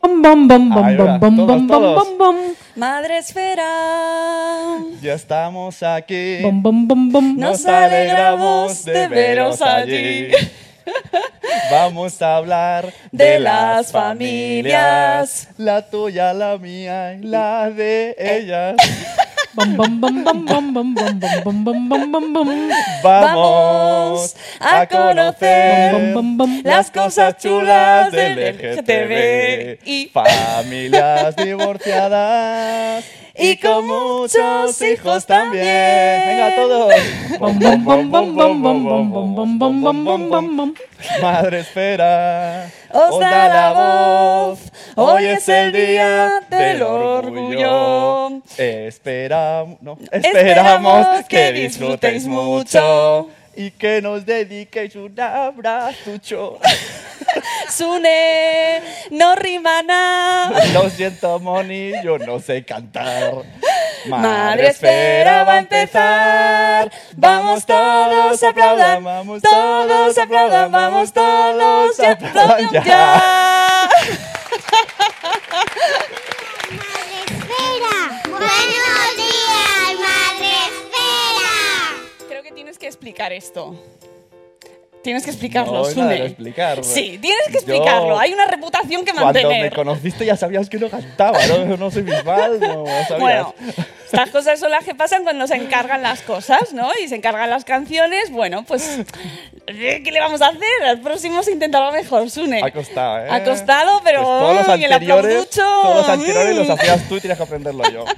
Bum, bum, bum, Ahí bum, va, bum, todos, bum, bum, todos. bum, bum. Madre esfera, Ya estamos aquí. Bum, bum, bum, bum. nos alegramos de veros allí. Vamos a hablar De las familias. La tuya, la mía y la de ellas. Vamos a conocer las cosas chulas del LGTB y familias divorciadas. Y con muchos hijos también. Venga, todos. Madre espera, os da la voz. Hoy es el día del orgullo. Esperamos, no, esperamos que disfrutéis mucho y que nos dediquéis un abrazo. Sune, no rima nada. Lo siento, Moni, yo no sé cantar. Madre espera va a empezar. Vamos todos a aplaudan. Vamos Todos aplaudan. Vamos todos a aplaudan ya. ya. Esfera. Buenos días, que explicar esto. Tienes que explicarlo, No, Sune. explicarlo. Sí, tienes que Yo- explicarlo. Hay una reputación que Cuando me mantener. conociste ya sabías que no cantaba, no, no soy Bisbal, no, sabías. Bueno, estas cosas son las que pasan cuando se encargan las cosas, ¿no? Y se encargan las canciones. Bueno, pues, ¿qué le vamos a hacer? Al próximo se intentará mejor, Sune. Ha costado, ¿eh? Ha costado, pero Pues todos los ¡ay, el anteriores, todos los anteriores los Mm. hacías tú y tenías que aprenderlo yo.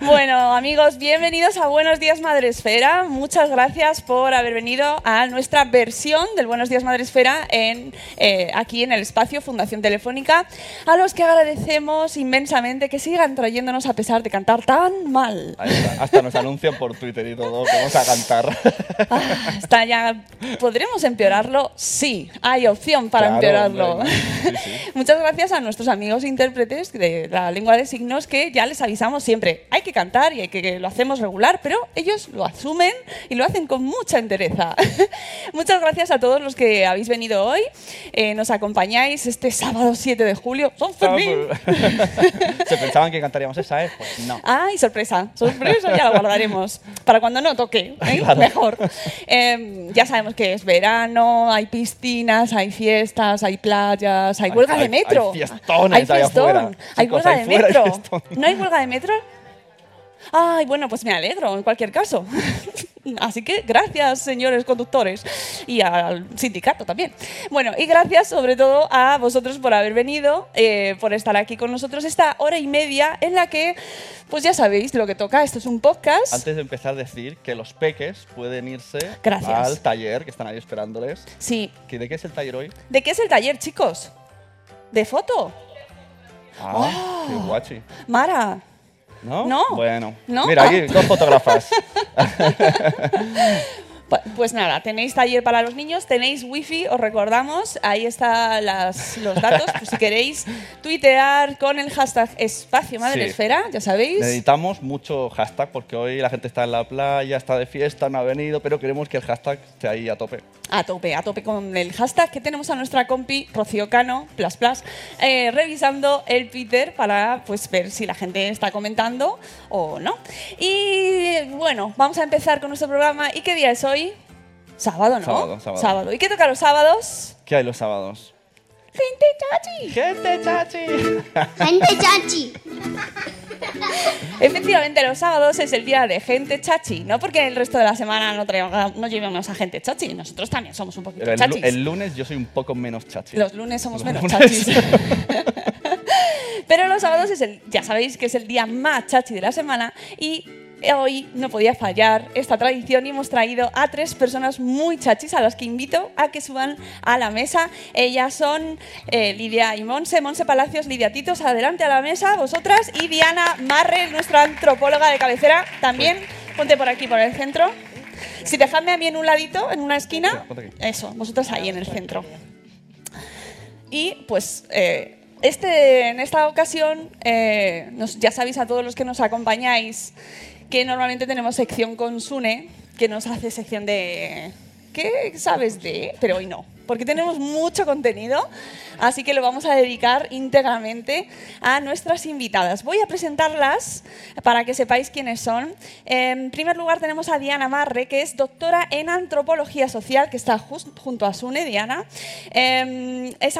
Bueno, amigos, bienvenidos a Buenos Días Madresfera. Muchas gracias por haber venido a nuestra versión del Buenos Días Madresfera en, eh, aquí en el espacio Fundación Telefónica, a los que agradecemos inmensamente que sigan trayéndonos a pesar de cantar tan mal. Está, hasta nos anuncian por Twitter y todo que vamos a cantar. Ah, está ya. ¿Podremos empeorarlo? Sí, hay opción para Claro, empeorarlo. hombre, sí, sí. Muchas gracias a nuestros amigos intérpretes de la lengua de signos que ya les avisamos siempre. Hay que cantar y hay que, que lo hacemos regular, pero ellos lo asumen y lo hacen con mucha entereza. Muchas gracias a todos los que habéis venido hoy. Eh, nos acompañáis este sábado 7 de julio. ¡Son Fermín! Se pensaban que cantaríamos esa, ¿eh? Pues no. ¡Ay, sorpresa! Sorpresa, ya la guardaremos. Para cuando no toque, ¿eh? Claro. mejor. Eh, ya sabemos que es verano, hay piscinas, hay fiestas, hay playas, hay Hay- huelga de hay- metro. hay fiestones Hay fiestón, afuera. hay Chicos, huelga de metro. ¿No hay huelga de metro? Ay, bueno, pues me alegro en cualquier caso. Así que gracias, señores conductores, y al sindicato también. Bueno, y gracias sobre todo a vosotros por haber venido, eh, por estar aquí con nosotros esta hora y media en la que, pues ya sabéis lo que toca. Esto es un podcast. Antes de empezar decir que los peques pueden irse Gracias. al taller, que están ahí esperándoles. Sí. ¿Que- ¿De qué es el taller hoy? ¿De qué es el taller, chicos? ¿De foto? Ah, qué guachi. Mara. ¿No? No. Bueno. ¿No? Mira, aquí Ah. dos fotógrafas. Pu- Pues nada, tenéis taller para los niños, tenéis wifi, os recordamos, ahí están los datos, pues si queréis tuitear con el hashtag espacio madresfera, ya sabéis. Necesitamos mucho hashtag porque hoy la gente está en la playa, está de fiesta, no ha venido, pero queremos que el hashtag esté ahí a tope. A tope, a tope con el hashtag que tenemos a nuestra compi Rocío Cano, plus plus, eh, revisando el Twitter para pues ver si la gente está comentando o no. Y bueno, vamos a empezar con nuestro programa. ¿Y qué día es hoy? Sábado, ¿no? Sábado, sábado. ¿Y qué toca los sábados? ¿Qué hay los sábados? Gente chachi. ¡Gente chachi! Gente chachi. Efectivamente, los sábados es el día de gente chachi, no porque el resto de la semana no, traiga- no llevemos a gente chachi, nosotros también somos un poquito el, chachis. el lunes yo soy un poco menos chachi. Los lunes somos Los menos lunes. chachis. Pero los sábados es el, ya sabéis que es el día más chachi de la semana y hoy no podía fallar esta tradición y hemos traído a tres personas muy chachis a las que invito a que suban a la mesa. Ellas son eh, Lidia y Monse, Monse Palacios, Lidia Titos, adelante a la mesa, vosotras, y Diana Marre, nuestra antropóloga de cabecera, también, ponte por aquí, por el centro. Si dejadme a mí en un ladito, en una esquina, eso, vosotras ahí en el centro. Y pues eh, este, en esta ocasión, eh, nos- ya sabéis a todos los que nos acompañáis que normalmente tenemos sección con Sune, que nos hace sección de ¿qué sabes de? Pero hoy no, porque tenemos mucho contenido, así que lo vamos a dedicar íntegramente a nuestras invitadas. Voy a presentarlas para que sepáis quiénes son. En primer lugar tenemos a Diana Marre, que es doctora en antropología social, que está junto a Sune, Diana. Eh, es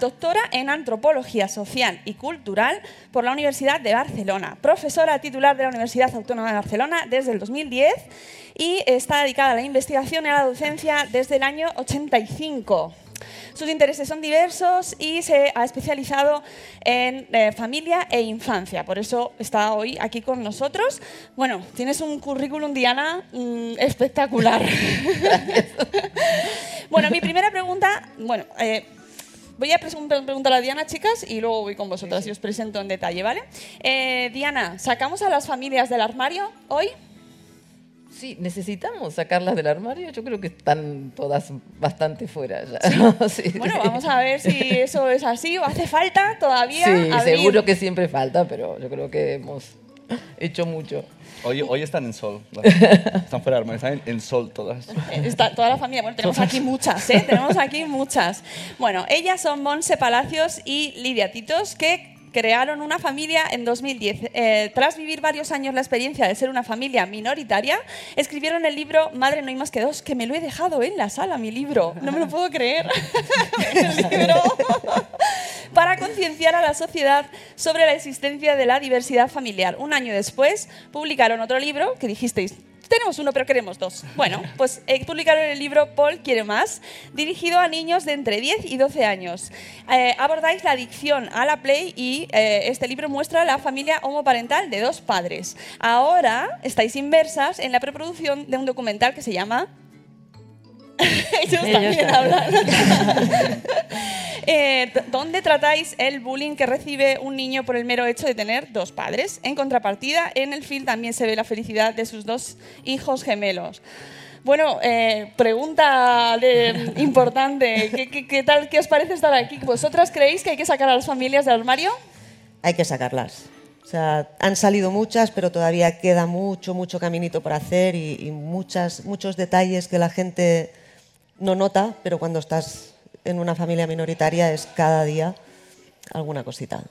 doctora en antropología social y cultural por la Universidad de Barcelona, profesora titular de la Universidad Autónoma de Barcelona desde el 2010 y está dedicada a la investigación y a la docencia desde el año 85. Sus intereses son diversos y se ha especializado en eh, familia e infancia. Por eso está hoy aquí con nosotros. Bueno, tienes un currículum, Diana, mm, espectacular. bueno, mi primera pregunta, bueno, eh, voy a preguntar a Diana, chicas, y luego voy con vosotras y os presento en detalle, ¿vale? Eh, Diana, ¿sacamos a las familias del armario hoy? Sí, necesitamos sacarlas del armario. Yo creo que están todas bastante fuera ya. Sí, Bueno, vamos a ver si eso es así o hace falta todavía. Sí, abrir- seguro que siempre falta, pero yo creo que hemos hecho mucho. Hoy, hoy están en sol. Están fuera de armario, están en, en sol todas. Está toda la familia. Bueno, tenemos aquí muchas, ¿eh? Tenemos aquí muchas. Bueno, ellas son Monse Palacios y Lidia Titos, que crearon una familia en 2010. Eh, tras vivir varios años la experiencia de ser una familia minoritaria, escribieron el libro Madre no hay más que dos, que me lo he dejado en la sala, mi libro. No me lo puedo creer. para concienciar a la sociedad sobre la existencia de la diversidad familiar. Un año después publicaron otro libro que dijisteis, tenemos uno pero queremos dos. Bueno, pues eh, publicaron el libro Paul quiere más, dirigido a niños de entre 10 y 12 años. Eh, abordáis la adicción a la Play y eh, este libro muestra la familia homoparental de dos padres. Ahora estáis inversas en la preproducción de un documental que se llama... Ellos Ellos también también. hablan. Eh, ¿Dónde tratáis el bullying que recibe un niño por el mero hecho de tener dos padres? En contrapartida, en el film también se ve la felicidad de sus dos hijos gemelos. Bueno, eh, pregunta de- importante. ¿Qué, qué, qué tal, ¿Qué os parece estar aquí? ¿Vosotras creéis que hay que sacar a las familias del armario? hay que sacarlas. O sea, han salido muchas, pero todavía queda mucho, mucho caminito por hacer y, y muchas, muchos detalles que la gente no nota, pero cuando estás en una familia minoritaria es cada día alguna cosita.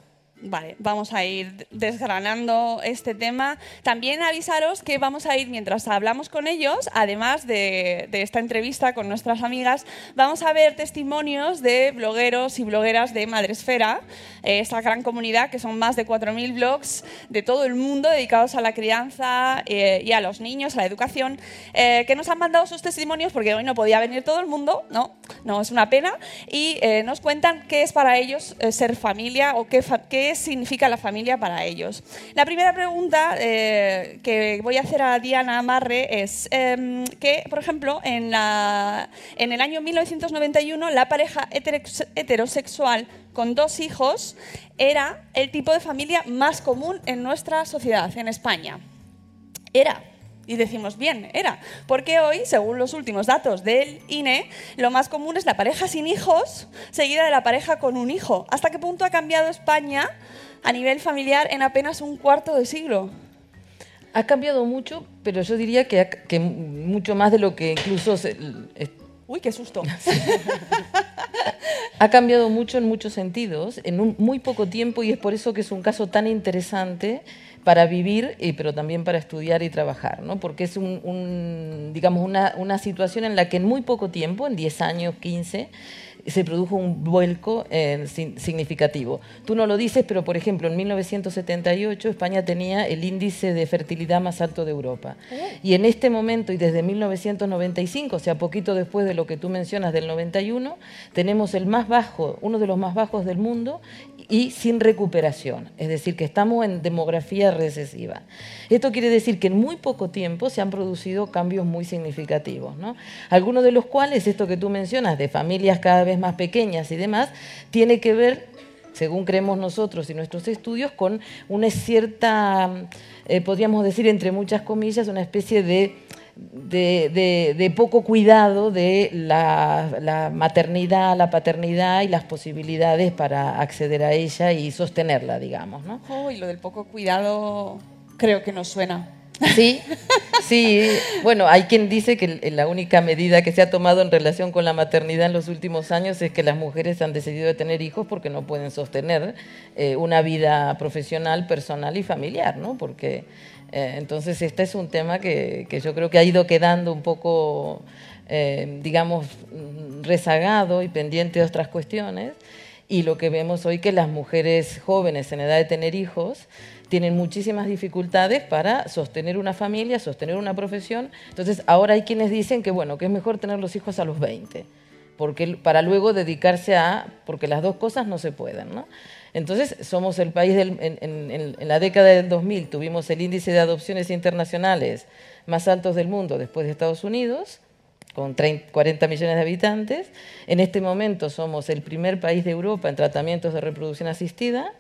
Vale, vamos a ir desgranando este tema. También avisaros que vamos a ir, mientras hablamos con ellos, además de, de esta entrevista con nuestras amigas, vamos a ver testimonios de blogueros y blogueras de Madresfera, eh, esta gran comunidad que son más de 4.000 blogs de todo el mundo dedicados a la crianza eh, y a los niños, a la educación, eh, que nos han mandado sus testimonios porque hoy no podía venir todo el mundo, no, no es una pena, y nos cuentan qué es para ellos ser familia o qué, fa- significa la familia para ellos. La primera pregunta eh, que voy a hacer a Diana Marre es em, que, por ejemplo, en, la, en el año 1991 la pareja heterosexual con dos hijos era el tipo de familia más común en nuestra sociedad, en España. Era. Y decimos, bien, era. Porque hoy, según los últimos datos del INE, lo más común es la pareja sin hijos, seguida de la pareja con un hijo. ¿Hasta qué punto ha cambiado España a nivel familiar en apenas un cuarto de siglo? Ha cambiado mucho, pero yo diría que, que mucho más de lo que incluso se- Uy, qué susto. ha cambiado mucho en muchos sentidos, en un muy poco tiempo, y es por eso que es un caso tan interesante para vivir, y, pero también para estudiar y trabajar, ¿no? porque es un, un, digamos, una, una situación en la que en muy poco tiempo, en 10 años, 15, se produjo un vuelco eh, significativo. Tú no lo dices, pero por ejemplo, en 1978 España tenía el índice de fertilidad más alto de Europa. Y en este momento y desde 1995, o sea, poquito después de lo que tú mencionas del 91, tenemos el más bajo, uno de los más bajos del mundo y sin recuperación. Es decir, que estamos en demografía recesiva. Esto quiere decir que en muy poco tiempo se han producido cambios muy significativos, ¿no? Algunos de los cuales, esto que tú mencionas, de familias cada vez más pequeñas y demás, tiene que ver según creemos nosotros y nuestros estudios, con una cierta, eh, podríamos decir entre muchas comillas, una especie de, de, poco cuidado de la, la maternidad, la paternidad y las posibilidades para acceder a ella y sostenerla, digamos. ¿no? Oh, y lo del poco cuidado creo que nos suena. Sí, sí. Bueno, hay quien dice que la única medida que se ha tomado en relación con la maternidad en los últimos años es que las mujeres han decidido de tener hijos porque no pueden sostener eh, una vida profesional, personal y familiar, ¿no? Porque eh, entonces este es un tema que, que yo creo que ha ido quedando un poco, eh, digamos, rezagado y pendiente de otras cuestiones. Y lo que vemos hoy que las mujeres jóvenes en edad de tener hijos tienen muchísimas dificultades para sostener una familia, sostener una profesión. Entonces, ahora hay quienes dicen que bueno, que es mejor tener los hijos a los 20, porque para luego dedicarse a porque las dos cosas no se pueden, ¿no? Entonces, somos el país del, en, en- en- la década del 2000 tuvimos el índice de adopciones internacionales más altos del mundo después de Estados Unidos con 30 40 millones de habitantes. En este momento somos el primer país de Europa en tratamientos de reproducción asistida.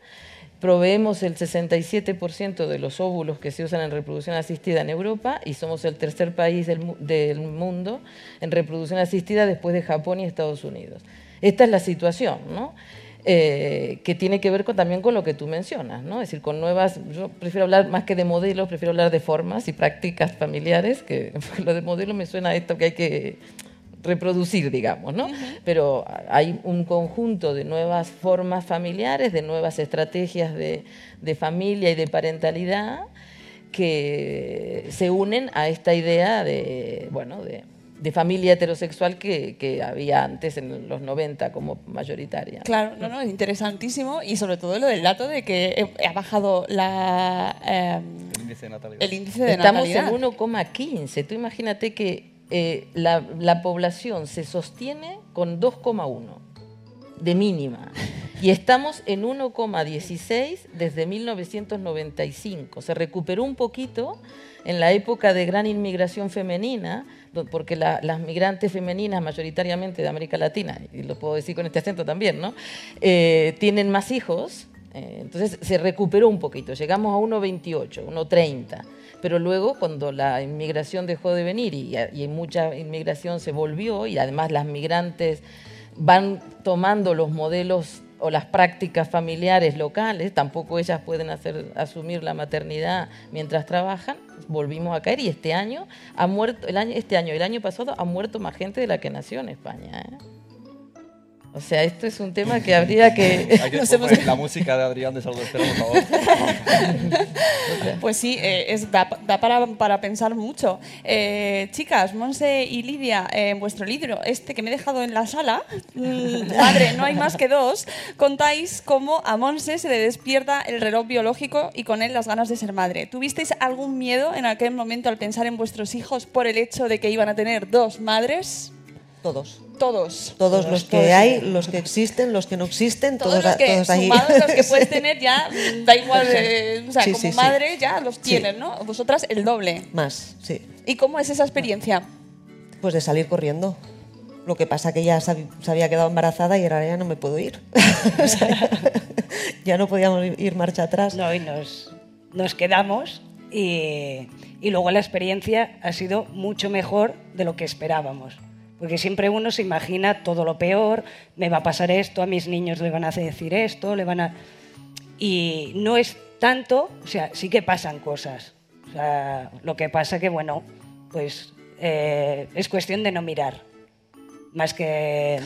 Proveemos el 67% de los óvulos que se usan en reproducción asistida en Europa y somos el tercer país del, del mundo en reproducción asistida después de Japón y Estados Unidos. Esta es la situación, ¿no? Eh, que tiene que ver también con lo que tú mencionas, ¿no? Es decir, con nuevas, yo prefiero hablar más que de modelos, prefiero hablar de formas y prácticas familiares, que lo de modelo me suena a esto que hay que reproducir, digamos, ¿no? Pero hay un conjunto de nuevas formas familiares, de nuevas estrategias de, de familia y de parentalidad que se unen a esta idea de, bueno, de, de familia heterosexual que, que había antes en los 90 como mayoritaria. Claro, no, no, es interesantísimo y sobre todo lo del dato de que eh, ha bajado la, eh, El índice de natalidad. el índice de Estamos natalidad. en 1,15. Tú imagínate que eh, la, la población se sostiene con 2,1 de mínima. Y estamos en 1,16 desde 1995. Se recuperó un poquito en la época de gran inmigración femenina, porque la- las migrantes femeninas, mayoritariamente de América Latina, y lo puedo decir con este acento también, ¿no? Eh, tienen más hijos. eh, entonces se recuperó un poquito. Llegamos a 1,28, 1,30 pero luego cuando la inmigración dejó de venir y, mucha inmigración se volvió y además las migrantes van tomando los modelos o las prácticas familiares locales, tampoco ellas pueden hacer, asumir la maternidad mientras trabajan, volvimos a caer y este año ha muerto, el año, este año el año pasado ha muerto más gente de la que nació en España. ¿eh? O sea, esto es un tema que habría que... Hay que poner la música de Adrián de Salud Espera, por favor. Pues sí, eh, es, da, da para, para pensar mucho. Eh, chicas, Monse y Lidia, eh, en vuestro libro, este que me he dejado en la sala, mm, Madre, no hay más que dos, contáis cómo a Monse se le despierta el reloj biológico y con él las ganas de ser madre. ¿Tuvisteis algún miedo en aquel momento al pensar en vuestros hijos por el hecho de que iban a tener dos madres? Todos. Todos. Todos los que todos. hay, los que existen, los que no existen, Todos, todos, los que, todos ahí. sumados los que puedes tener ya, mm, da igual, eh, o sea, Sí, como sí, sí. madre ya los Sí. tienes, ¿no? Vosotras el doble. Más, sí. ¿Y cómo es esa experiencia? Pues de salir corriendo. Lo que pasa que ya se había quedado embarazada y ahora ya no me puedo ir. O sea, ya no podíamos ir- ir marcha atrás. No, y nos, nos quedamos y, y luego la experiencia ha sido mucho mejor de lo que esperábamos. Porque siempre uno se imagina todo lo peor, me va a pasar esto, a mis niños le van a decir esto, le van a... Y no es tanto, o sea, sí que pasan cosas. O sea, lo que pasa que, bueno, pues eh, es cuestión de no mirar, más que...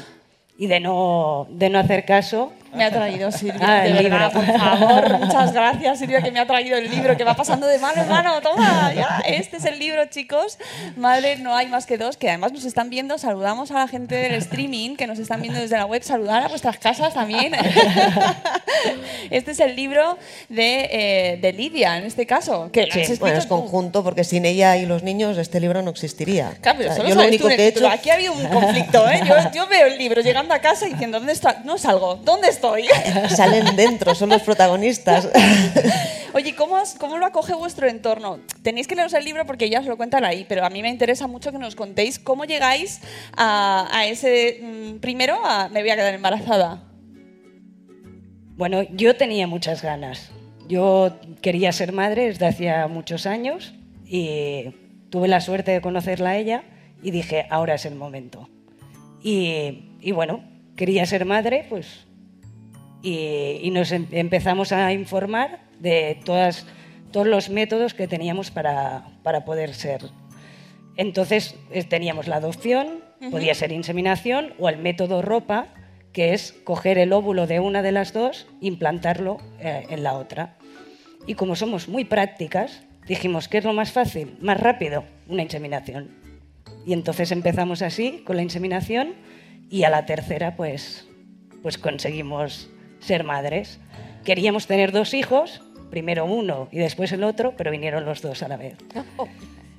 y de no, de no hacer caso. Me ha traído Silvia, Ah, de verdad, libro. por favor. Muchas gracias, Silvia, que me ha traído el libro, que va pasando de mano en mano. Toma, ya. Este es el libro, chicos. Madre, no hay más que dos, que además nos están viendo. Saludamos a la gente del streaming, que nos están viendo desde la web. Saludar a vuestras casas también. Este es el libro de, eh, de Lidia, en este caso. Que escrito Bueno, es conjunto, porque sin ella y los niños este libro no existiría. Claro, pero O sea, solo yo lo único que he hecho... Aquí ha habido un conflicto, ¿eh? Yo, yo veo el libro llegando a casa y diciendo, ¿dónde está? No salgo, ¿dónde estoy? Salen dentro, son los protagonistas. Oye, ¿cómo, os- ¿cómo lo acoge vuestro entorno? Tenéis que leeros el libro porque ya os lo cuentan ahí, pero a mí me interesa mucho que nos contéis cómo llegáis a, a ese... mm, primero, a me voy a quedar embarazada. Bueno, yo tenía muchas ganas. Yo quería ser madre desde hacía muchos años y tuve la suerte de conocerla a ella y dije, ahora es el momento. Y, y bueno, quería ser madre, pues, y, y nos em- empezamos a informar de todas, todos los métodos que teníamos para, para poder ser. Entonces teníamos la adopción, podía ser inseminación o el método ropa, que es coger el óvulo de una de las dos e implantarlo eh, en la otra. Y como somos muy prácticas, dijimos, ¿qué es lo más fácil? Más rápido, una inseminación. Y entonces empezamos así, con la inseminación, y a la tercera, pues, pues conseguimos ser madres. Queríamos tener dos hijos, primero uno y después el otro, pero vinieron los dos a la vez.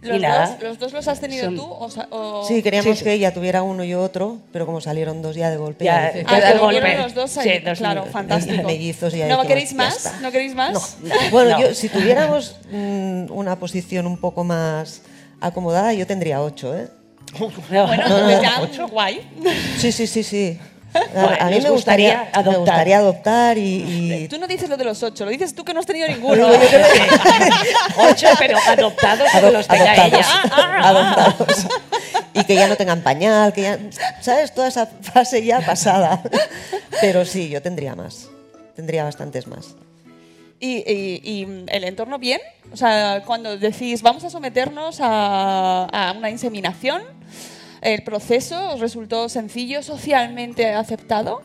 ¿Los, Y nada, dos, ¿Los dos los has tenido son- tú? O, o- Sí, queríamos Sí, sí. que ella tuviera uno y otro, pero como salieron dos ya de golpe, Ya, ya Ah, Ah, de golpe. los dos ahí. Sí, dos claro, fantástico. mellizos y ¿No queréis más? ¿No queréis más? Bueno, No. yo, si tuviéramos mm, una posición un poco más acomodada, yo tendría ocho, ¿eh? Bueno, No, no, pues no. ya, guay. Sí, sí, sí, sí. Bueno, A, mí me gustaría, gustaría adoptar. me gustaría adoptar y, y- Tú no dices lo de los ocho, lo dices tú que no has tenido ninguno. Ocho, pero adoptados que Ado- los tenga adoptados, ella. Ah, adoptados. y que ya no tengan pañal, que ya, ¿sabes? Toda esa fase ya pasada. Pero sí, yo tendría más, tendría bastantes más. ¿Y, y- y el entorno bien? O sea, cuando decís, vamos a someternos a, a una inseminación, ¿el proceso os resultó sencillo, socialmente aceptado?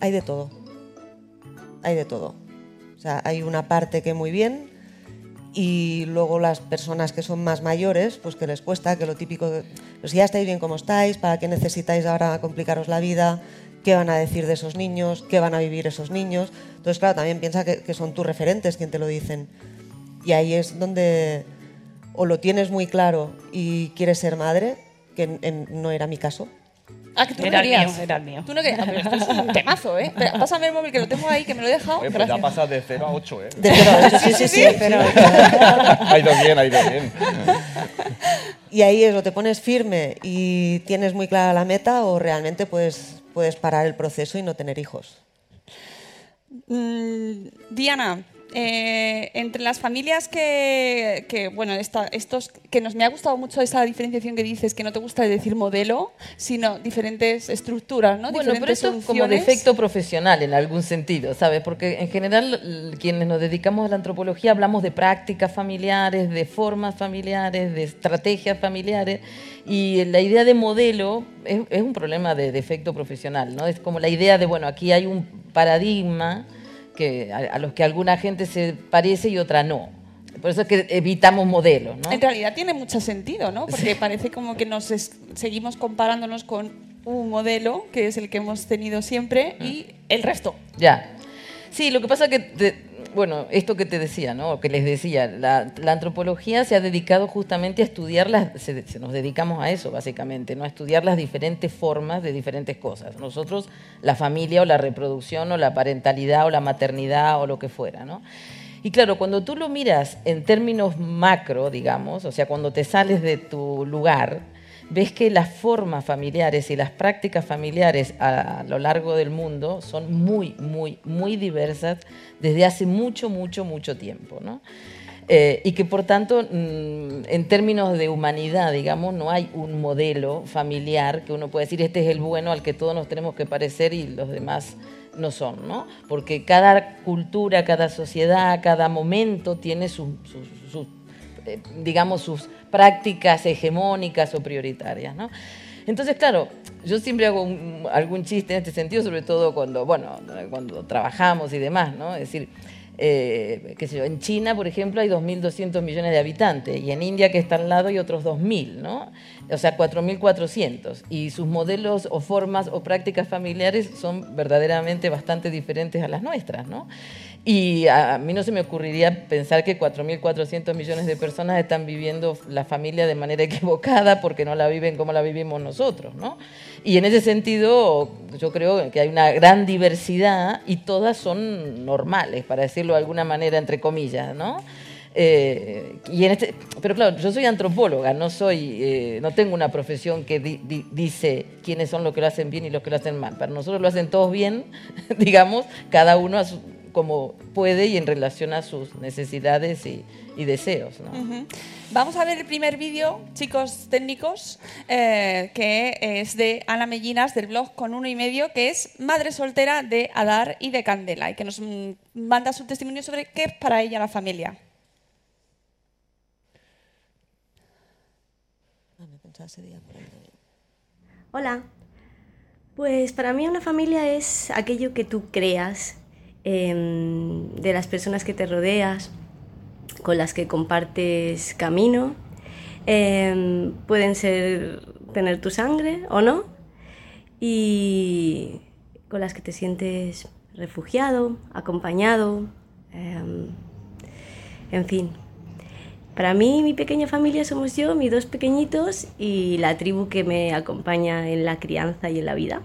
Hay de todo. Hay de todo. O sea, hay una parte que muy bien y luego las personas que son más mayores, pues que les cuesta, que lo típico, de, pues ya estáis bien como estáis, ¿para qué necesitáis ahora complicaros la vida? ¿Qué van a decir de esos niños? ¿Qué van a vivir esos niños? Entonces, claro, también piensa que, que son tus referentes quien te lo dicen. Y ahí es donde o lo tienes muy claro y quieres ser madre, que en- en- no era mi caso. Ah, que tú no Era el querías. mío, era el mío. Tú no querías. Ah, pero esto es un temazo, ¿eh? Espera, pásame el móvil que lo tengo ahí, que me lo he dejado. Oye, pues ya Gracias. pasa de 0 a 8, ¿eh? De cero a ocho, sí, sí, sí. Pero- ha ido bien, ha ido bien. Y ahí es, o te pones firme y tienes muy clara la meta o realmente puedes, puedes parar el proceso y no tener hijos. Mm, Diana, eh, entre las familias que, que, bueno, esta- estos que nos me ha gustado mucho esa diferenciación que dices, que no te gusta decir modelo, sino diferentes estructuras, ¿no? Bueno, pero diferentes eso es como defecto profesional en algún sentido, ¿sabes? Porque en general quienes nos dedicamos a la antropología hablamos de prácticas familiares, de formas familiares, de estrategias familiares y la idea de modelo es, es un problema de defecto profesional, ¿no? Es como la idea de, bueno, aquí hay un paradigma que, a, a los que alguna gente se parece y otra no. Por eso es que evitamos modelos, ¿no? En realidad tiene mucho sentido, ¿no? Porque parece como que nos es- seguimos comparándonos con un modelo, que es el que hemos tenido siempre, y el resto. Ya. Sí, lo que pasa que, te- bueno, esto que te decía, ¿no? Que les decía, la, antropología se ha dedicado justamente a estudiar las, se, se nos dedicamos a eso básicamente, ¿no? A estudiar las diferentes formas de diferentes cosas. Nosotros, la familia o la reproducción o la parentalidad o la maternidad o lo que fuera, ¿no? Y claro, cuando tú lo miras en términos macro, digamos, o sea, cuando te sales de tu lugar, ves que las formas familiares y las prácticas familiares a, lo largo del mundo son muy, muy, muy diversas desde hace mucho, mucho, mucho tiempo. ¿no? Eh, y que por tanto, mm, en términos de humanidad, digamos, no hay un modelo familiar que uno pueda decir, este es el bueno al que todos nos tenemos que parecer y los demás no son, ¿no? Porque cada cultura, cada sociedad, cada momento tiene sus, sus- digamos, sus prácticas hegemónicas o prioritarias, ¿no? Entonces, claro, yo siempre hago un- algún chiste en este sentido, sobre todo cuando, bueno, cuando trabajamos y demás, ¿no? Es decir, eh, qué sé yo, en China, por ejemplo, hay 2.200 millones de habitantes y en India, que está al lado, hay otros 2.000, ¿no? O sea, 4.400. Y sus modelos o formas o prácticas familiares son verdaderamente bastante diferentes a las nuestras, ¿no? Y a mí no se me ocurriría pensar que 4.400 millones de personas están viviendo la familia de manera equivocada porque no la viven como la vivimos nosotros, ¿no? Y en ese sentido, yo creo que hay una gran diversidad y todas son normales, para decirlo de alguna manera, entre comillas, ¿no? Eh, y en este, pero claro, yo soy antropóloga, no soy, eh, no tengo una profesión que di- di- dice quiénes son los que lo hacen bien y los que lo hacen mal. Para nosotros lo hacen todos bien, digamos, cada uno a su- como puede y en relación a sus necesidades y, y deseos. Vamos a ver el primer vídeo, chicos técnicos, eh, que es de Ana Mellinas del blog con uno y medio, que es madre soltera de Adar y de Candela, y que nos manda su testimonio sobre qué es para ella la familia. Hola. Pues para mí una familia es aquello que tú creas em, de las personas que te rodeas, con las que compartes camino. Em, pueden ser tener tu sangre o no. Y con las que te sientes refugiado, acompañado. em, en fin. Para mí, mi pequeña familia somos yo, mis dos pequeñitos y la tribu que me acompaña en la crianza y en la vida.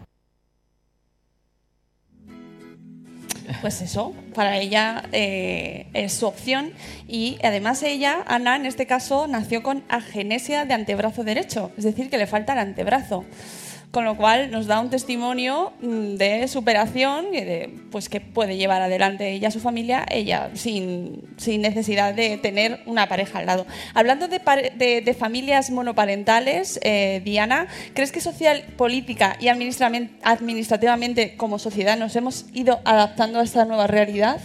Pues eso, para ella eh, es su opción y además ella, Ana, en este caso, nació con agenesia de antebrazo derecho, es decir, que le falta el antebrazo. Con lo cual nos da un testimonio mm, de superación de pues que puede llevar adelante ella su familia, ella sin, sin necesidad de tener una pareja al lado. Hablando de, de- familias monoparentales, eh, Diana, ¿crees que social, política y administrativamente como sociedad nos hemos ido adaptando a esta nueva realidad?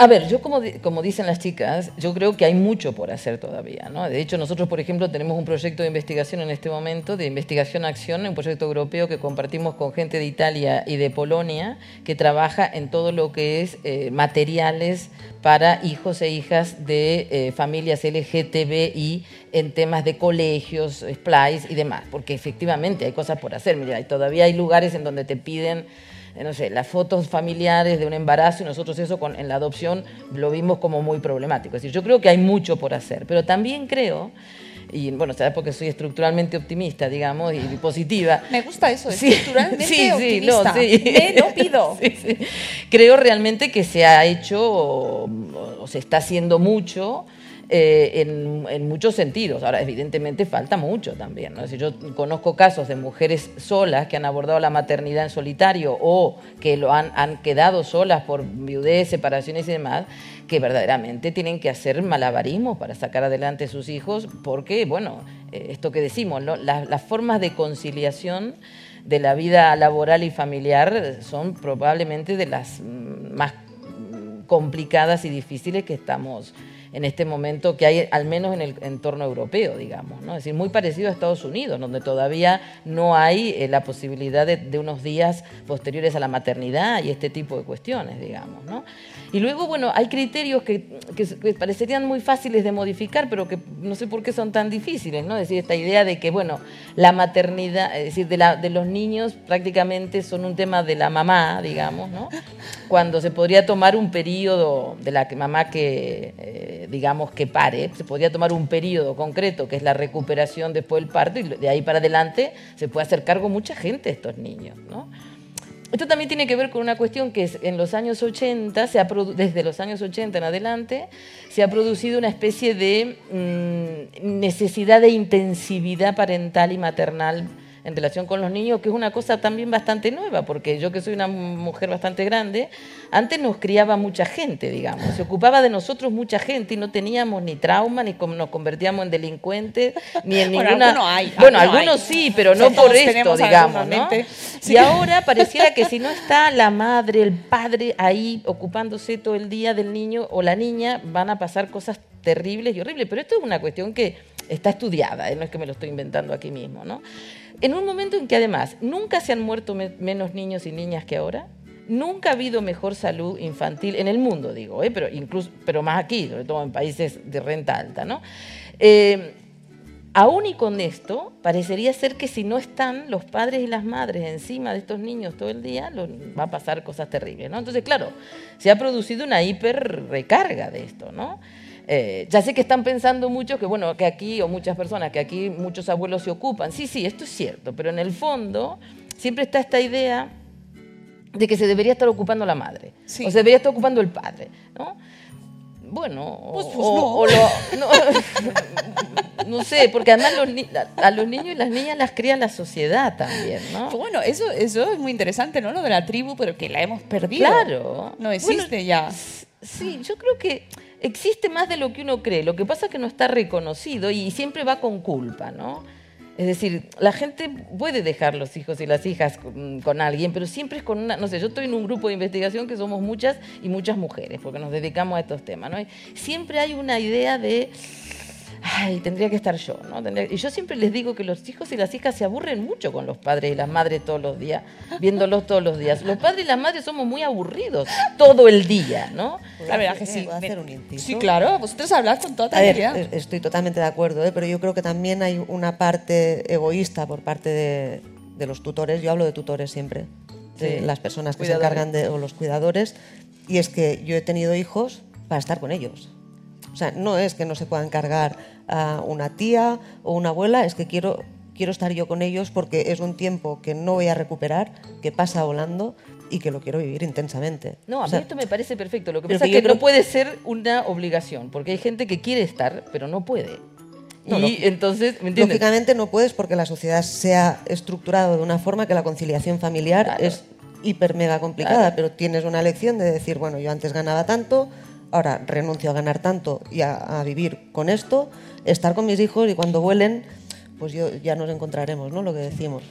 A ver, yo como, como dicen las chicas, yo creo que hay mucho por hacer todavía. ¿no? De hecho, nosotros, por ejemplo, tenemos un proyecto de investigación en este momento, de investigación-acción, un proyecto europeo que compartimos con gente de Italia y de Polonia, que trabaja en todo lo que es eh, materiales para hijos e hijas de eh, familias LGTBI en temas de colegios, splice y demás, porque efectivamente hay cosas por hacer. Mira, todavía hay lugares en donde te piden eh, no sé, las fotos familiares de un embarazo y nosotros eso con, en la adopción lo vimos como muy problemático. Es decir, yo creo que hay mucho por hacer, pero también creo, y bueno, será porque soy estructuralmente optimista, digamos, y, positiva. Me gusta eso, Sí, estructuralmente sí, sí, no, optimista. sí. Me lo pido. Creo realmente que se ha hecho o, o se está haciendo mucho eh, en, muchos sentidos. Ahora, evidentemente falta mucho también. yo conozco casos de mujeres solas que han abordado la maternidad en solitario o que lo han, han quedado solas por viudez, separaciones y demás, que verdaderamente tienen que hacer malabarismos para sacar adelante a sus hijos, porque, bueno, eh, esto que decimos, las, formas de conciliación de la vida laboral y familiar son probablemente de las mm, más complicadas y difíciles que estamos en este momento, que hay al menos en el entorno europeo, digamos, ¿no? Es decir, muy parecido a Estados Unidos, donde todavía no hay eh, la posibilidad de, unos días posteriores a la maternidad y este tipo de cuestiones, digamos, ¿no? Y luego, bueno, hay criterios que, que, parecerían muy fáciles de modificar, pero que no sé por qué son tan difíciles, ¿no? Es decir, esta idea de que, bueno, la maternidad, es decir, de, la, de los niños prácticamente son un tema de la mamá, digamos, ¿no? Cuando se podría tomar un periodo de la mamá que, eh, digamos, que pare, se podría tomar un periodo concreto, que es la recuperación después del parto, y de ahí para adelante se puede hacer cargo mucha gente de estos niños. Esto también tiene que ver con una cuestión que es, en los años 80, se ha desde los años 80 en adelante, se ha producido una especie de mm, necesidad de intensividad parental y maternal en relación con los niños, que es una cosa también bastante nueva, porque yo que soy una mujer bastante grande, antes nos criaba mucha gente, digamos, se ocupaba de nosotros mucha gente y no teníamos ni trauma, ni como nos convertíamos en delincuentes, ni en Bueno, ninguna... hay, bueno, alguno algunos hay. sí, pero no por esto, digamos, ¿no? Y ahora pareciera que si no está la madre, el padre ahí ocupándose todo el día del niño o la niña, van a pasar cosas terribles y horribles. Pero esto es una cuestión que está estudiada, ¿eh? no es que me lo estoy inventando aquí mismo, ¿no? En un momento en que además nunca se han muerto me- menos niños y niñas que ahora, nunca ha habido mejor salud infantil en el mundo, digo, ¿eh? pero incluso, pero más aquí, sobre todo en países de renta alta, ¿no? Eh, Aún y con esto, parecería ser que si no están los padres y las madres encima de estos niños todo el día, va a pasar cosas terribles, ¿no? Entonces, claro, se ha producido una hiper recarga de esto, ¿no? Eh, ya sé que están pensando muchos que, bueno, que aquí, o muchas personas, que aquí muchos abuelos se ocupan. Sí, sí, esto es cierto, pero en el fondo siempre está esta idea de que se debería estar ocupando la madre, o se debería estar ocupando el padre, ¿no? Bueno, Pues- pues o- no. o lo- no, no sé, porque además los ni- a, a los niños y las niñas las cría la sociedad también, ¿no? Bueno, eso, eso es muy interesante, ¿no? Lo de la tribu, pero que la hemos perdido. Claro. No existe Bueno, ya. Sí, yo creo que existe más de lo que uno cree. Lo que pasa es que no está reconocido y siempre va con culpa, ¿no? Es decir, la gente puede dejar los hijos y las hijas con, alguien, pero siempre es con una, no sé, yo estoy en un grupo de investigación que somos muchas y muchas mujeres, porque nos dedicamos a estos temas, ¿no? Siempre hay una idea de, ay, tendría que estar yo, ¿no? Tendría- y yo siempre les digo que los hijos y las hijas se aburren mucho con los padres y las madres todos los días, viéndolos todos los días. Los padres y las madres somos muy aburridos todo el día, ¿no? La verdad que sí. ¿Puedo hacer un? Sí, claro, vosotros hablad con toda A ver, tranquilidad. es- estoy totalmente de acuerdo, ¿eh? pero yo creo que también hay una parte egoísta por parte de, de los tutores. Yo hablo de tutores siempre, de Sí. las personas que Cuidadores. se encargan de, o los cuidadores. Y es que yo he tenido hijos para estar con ellos. O sea, no es que no se pueda encargar a una tía o una abuela, es que quiero, quiero estar yo con ellos porque es un tiempo que no voy a recuperar, que pasa volando y que lo quiero vivir intensamente. No, a O mí esto me parece perfecto. Lo que pasa que es que no puede ser una obligación, porque hay gente que quiere estar, pero no puede. No, y entonces, ¿me entiendes? Lógicamente no puedes porque la sociedad se ha estructurado de una forma que la conciliación familiar es hiper mega complicada, Claro. pero tienes una elección de decir, bueno, yo antes ganaba tanto, ahora renuncio a ganar tanto y a, vivir con esto, estar con mis hijos y cuando vuelen, pues yo, ya nos encontraremos, ¿no? Lo que decimos.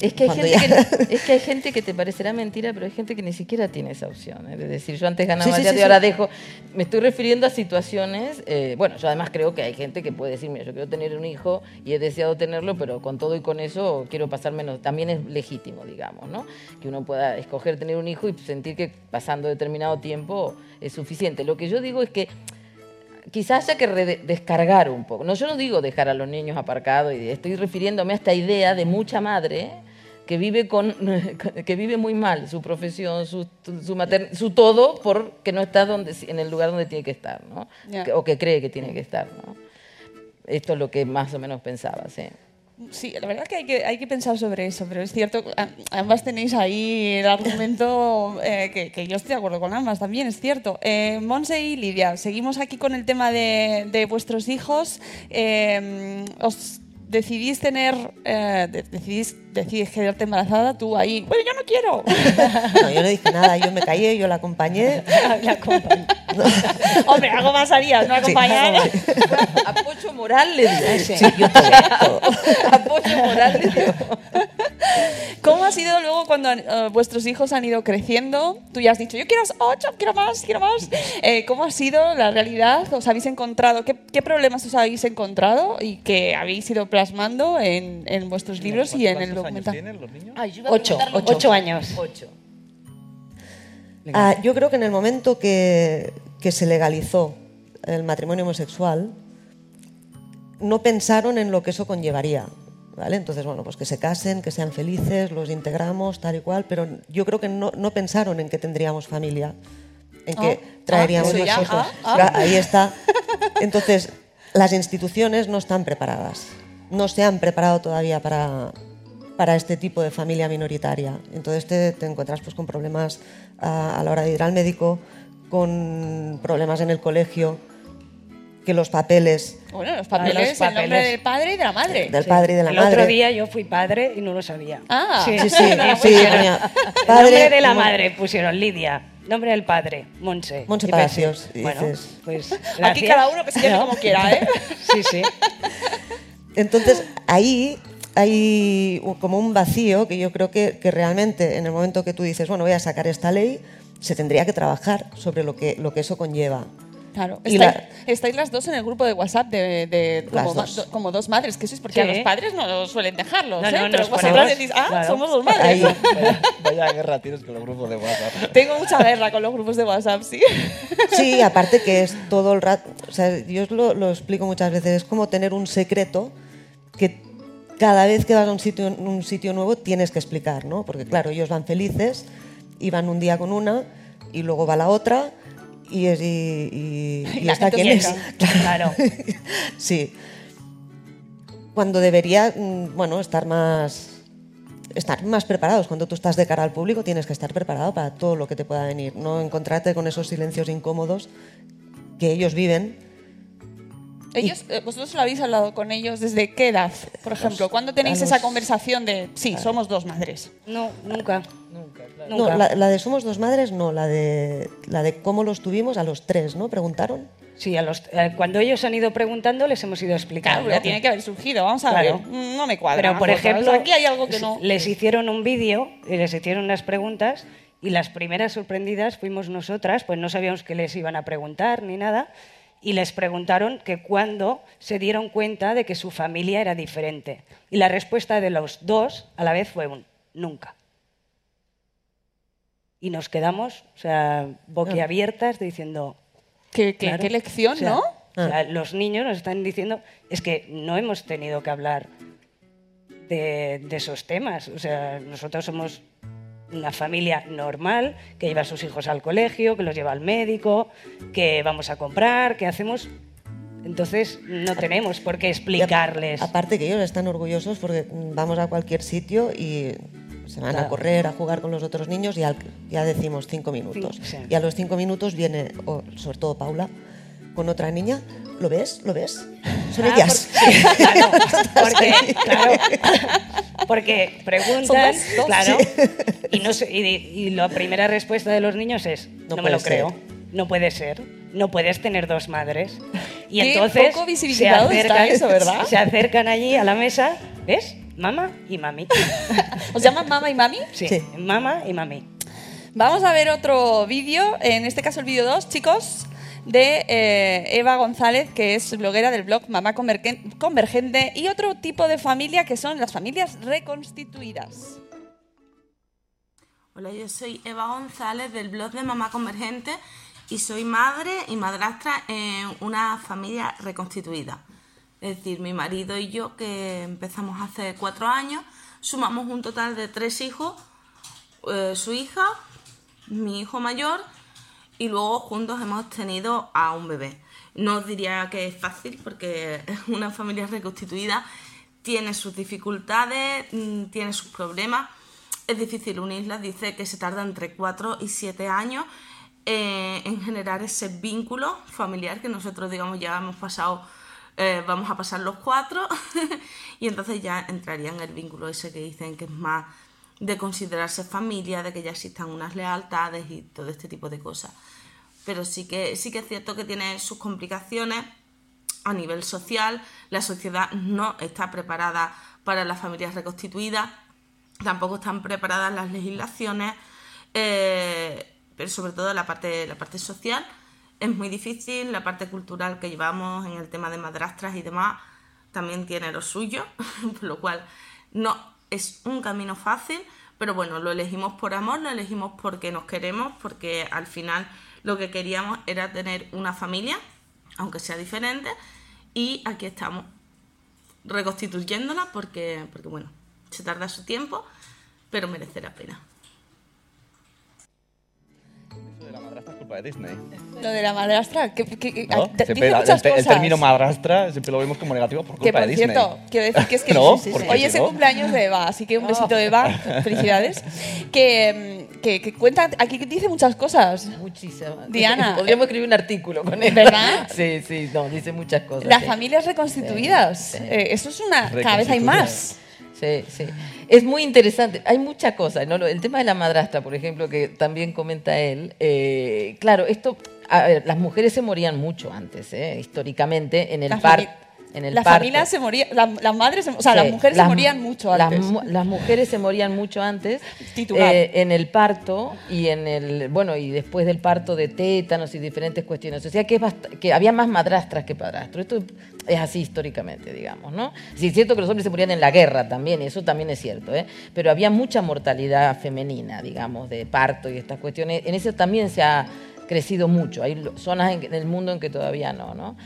Es que, hay gente que, es que hay gente que te parecerá mentira, pero hay gente que ni siquiera tiene esa opción. ¿eh? Es decir, yo antes ganaba Sí, sí, ya sí, y sí. ahora dejo. Me estoy refiriendo a situaciones. eh, bueno, yo además creo que hay gente que puede decir, mira, yo quiero tener un hijo y he deseado tenerlo, pero con todo y con eso quiero pasar menos. También es legítimo, digamos, ¿no? Que uno pueda escoger tener un hijo y sentir que pasando determinado tiempo es suficiente. Lo que yo digo es que quizás haya que descargar un poco. No, yo no digo dejar a los niños aparcados, y estoy refiriéndome a esta idea de mucha madre que vive con que vive muy mal su profesión, su, su, mater- su todo porque no está donde en el lugar donde tiene que estar, ¿no? O que cree que tiene que estar, ¿no? Esto es lo que más o menos pensaba, sí. Sí, la verdad que hay que, hay que pensar sobre eso, pero es cierto, ambas tenéis ahí el argumento eh, que, yo estoy de acuerdo con ambas también, es cierto. Eh, Monse y Lidia, seguimos aquí con el tema de, de vuestros hijos. Eh, os decidís tener, eh, de- decidís, decidís quedarte embarazada, tú ahí, bueno, yo no quiero. No, yo no dije nada, yo me callé, yo la acompañé. Hombre, algo más harías, ¿no? Acompañar. Apoyo moral le dio. Sí, yo Apoyo moral le dio. ¿Cómo ha sido luego cuando eh, vuestros hijos han ido creciendo? Tú ya has dicho, yo quiero ocho, quiero más, quiero más. Eh, ¿Cómo ha sido la realidad? ¿Os habéis encontrado? ¿Qué, qué problemas os habéis encontrado y que habéis ido plasmando en, en vuestros libros y en el documental? tienen los niños? Yo Ocho, ocho, ocho. años. Ocho. Ah, yo creo que en el momento que, que se legalizó el matrimonio homosexual, no pensaron en lo que eso conllevaría. ¿vale? Entonces, bueno, pues que se casen, que sean felices, los integramos, tal y cual, pero yo creo que no, no pensaron en que tendríamos familia, en que Ah, traeríamos ah, hijos. ah, ah. Claro, Ahí está. Entonces, las instituciones no están preparadas, no se han preparado todavía para, para este tipo de familia minoritaria. Entonces te, te encuentras pues, con problemas a, a la hora de ir al médico, con problemas en el colegio. que los papeles Bueno, los papeles, los el nombre papeles. del padre y de la madre. del padre y de la el madre. otro día yo fui padre y no lo sabía. Ah. Sí, sí, sí, pusieron- ponía el padre, nombre de la madre pusieron Lidia. Nombre del padre, Monse. Monse pensé, Palacios, Bueno, dices- pues Aquí gracias. cada uno que se llame ¿No? como quiera, ¿eh? Sí, sí. Entonces, ahí hay como un vacío que yo creo que, que realmente en el momento que tú dices, bueno, voy a sacar esta ley, se tendría que trabajar sobre lo que, lo que eso conlleva. Claro. Estáis, la- estáis las dos en el grupo de WhatsApp de, de- como, ma- dos. do- como dos madres, que sois porque a los padres no los suelen dejarlos, No, ¿eh? no, Pero vosotras decís, ah, claro. somos dos madres. Ahí. Vaya, vaya guerra tienes con los grupos de WhatsApp. Tengo mucha guerra con los grupos de WhatsApp, sí. Sí, aparte que es todo el rato, o sea, yo os lo, lo explico muchas veces, es como tener un secreto que cada vez que vas a un sitio, un sitio nuevo tienes que explicar, ¿no? Porque claro, ellos van felices y van un día con una y luego va la otra y, es, y, y, Y y la gente quién es. Claro. sí. Cuando debería, mm, bueno, estar más estar más preparados. Cuando tú estás de cara al público tienes que estar preparado para todo lo que te pueda venir. No encontrarte con esos silencios incómodos que ellos viven. Ellos, eh, vosotros lo habéis hablado con ellos desde qué edad, por ejemplo. ¿Cuándo tenéis los- esa conversación de, sí, somos dos madres? No, nunca. No, Nunca. la, la de Somos dos madres, no. La de, la de cómo los tuvimos a los tres, ¿no? Preguntaron. Sí, a los, eh, cuando ellos han ido preguntando les hemos ido Claro, explicando. ya tiene que haber surgido. Vamos a Claro. ver. No me cuadra. Pero, por ejemplo, aquí hay algo que no. les hicieron un vídeo y les hicieron unas preguntas y las primeras sorprendidas fuimos nosotras, pues no sabíamos qué les iban a preguntar ni nada, y les preguntaron que cuándo se dieron cuenta de que su familia era diferente. Y la respuesta de los dos a la vez fue un nunca. Y nos quedamos, o sea, boquiabiertas diciendo... ¿Qué, qué- Claro. qué lección, O sea, no? o sea, los niños nos están diciendo, es que no hemos tenido que hablar de, de esos temas. O sea, nosotros somos una familia normal que lleva a sus hijos al colegio, que los lleva al médico, que vamos a comprar, que hacemos. Entonces no tenemos por qué explicarles. Aparte que ellos están orgullosos porque mm, vamos a cualquier sitio y se van a Claro. correr, a jugar con los otros niños y al- ya decimos cinco minutos. Sí. Y a los cinco minutos viene, sobre todo Paula, con otra niña. ¿Lo ves? ¿Lo ves? Son Ah, ellas. sí, claro, porque, claro, porque preguntan, Son claro, Sí. y, no y, y la primera respuesta de los niños es, no, me lo ser". creo, no puede ser, no puedes tener dos madres. Y Qué entonces poco se acercan, eso, ¿verdad? se acercan allí a la mesa, ¿ves? Mamá y mami. ¿Os llaman mamá y mami? Sí, mamá y mami. Vamos a ver otro vídeo, en este caso el vídeo 2, chicos, de eh, Eva González, que es bloguera del blog Mamá Convergen- Convergente, y otro tipo de familia que son las familias reconstituidas. Hola, yo soy Eva González del blog de Mamá Convergente y soy madre y madrastra en una familia reconstituida. Es decir, mi marido y yo, que empezamos hace cuatro años, sumamos un total de tres hijos, eh, su hija, mi hijo mayor y luego juntos hemos tenido a un bebé. No os diría que es fácil porque una familia reconstituida tiene sus dificultades, mm, tiene sus problemas. Es difícil unirlas, dice que se tarda entre 4 y 7 años eh, en generar ese vínculo familiar que nosotros, digamos, ya hemos pasado, eh, vamos a pasar los cuatro y entonces ya entraría en el vínculo ese que dicen que es más de considerarse familia, de que ya existan unas lealtades y todo este tipo de cosas. Pero sí que, sí que es cierto que tiene sus complicaciones a nivel social. La sociedad no está preparada para las familias reconstituidas, tampoco están preparadas las legislaciones, eh, pero sobre todo la parte, la parte social es muy difícil, la parte cultural que llevamos en el tema de madrastras y demás también tiene lo suyo, por lo cual no es un camino fácil, pero bueno, lo elegimos por amor, lo elegimos porque nos queremos, porque al final lo que queríamos era tener una familia, aunque sea diferente, y aquí estamos reconstituyéndola porque, porque bueno, se tarda su tiempo, pero merece la pena. De la madrastra es culpa de Disney. Lo de la madrastra, que, que- que- ¿no? te- Siempre dice la- muchas el, término madrastra siempre lo vemos como negativo por culpa Que por de Disney. cierto, quiero decir que es que ¿No? Sí, sí, sí. Porque hoy es el no- cumpleaños de Eva, así que un besito Eva, felicidades. Que, que, que cuenta, aquí que dice muchas cosas. Muchísimas. Diana. Podríamos escribir un artículo con él. ¿Verdad? Sí, sí, no, dice muchas cosas. Las sí. familias reconstituidas. Sí, sí. Eh, eso es una. Cada vez hay más. Sí, sí. Es muy interesante. Hay muchas cosas. ¿no? El tema de la madrastra, por ejemplo, que también comenta él. eh, claro, esto. A ver, las mujeres se morían mucho antes, ¿eh? históricamente, en el parto. Fami- En el las parto. familias se morían, la- las madres, se- o sea, las mujeres las- se morían mucho antes. Las, mujeres se morían mucho antes Titular. eh, en el parto y en el bueno y después del parto de tétanos y diferentes cuestiones. O sea que, es que había más madrastras que padrastros. Esto es así históricamente, digamos, ¿no? Sí, es cierto que los hombres se morían en la guerra también, y eso también es cierto, ¿eh? Pero había mucha mortalidad femenina, digamos, de parto y estas cuestiones. En eso también se ha crecido mucho. Hay zonas en, en el mundo en que todavía no, ¿no?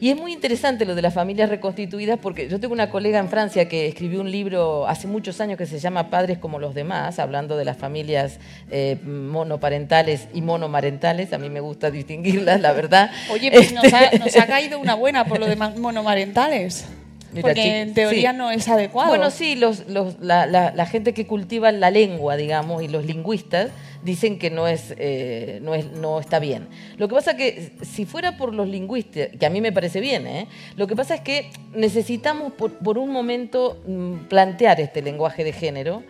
Y es muy interesante lo de las familias reconstituidas porque yo tengo una colega en Francia que escribió un libro hace muchos años que se llama Padres como los demás, hablando de las familias eh, monoparentales y monomarentales. A mí me gusta distinguirlas, la verdad. Oye, pues nos ha, Este- nos ha caído una buena por lo de ma- monomarentales. Mira, porque en teoría sí. no es adecuado. Bueno, sí, los, los- la, la- la gente que cultiva la lengua, digamos, y los lingüistas dicen que no es, eh, no es, no está bien. Lo que pasa que si fuera por los lingüistas, que a mí me parece bien, ¿eh? lo que pasa es que necesitamos por, por un momento mm, plantear este lenguaje de género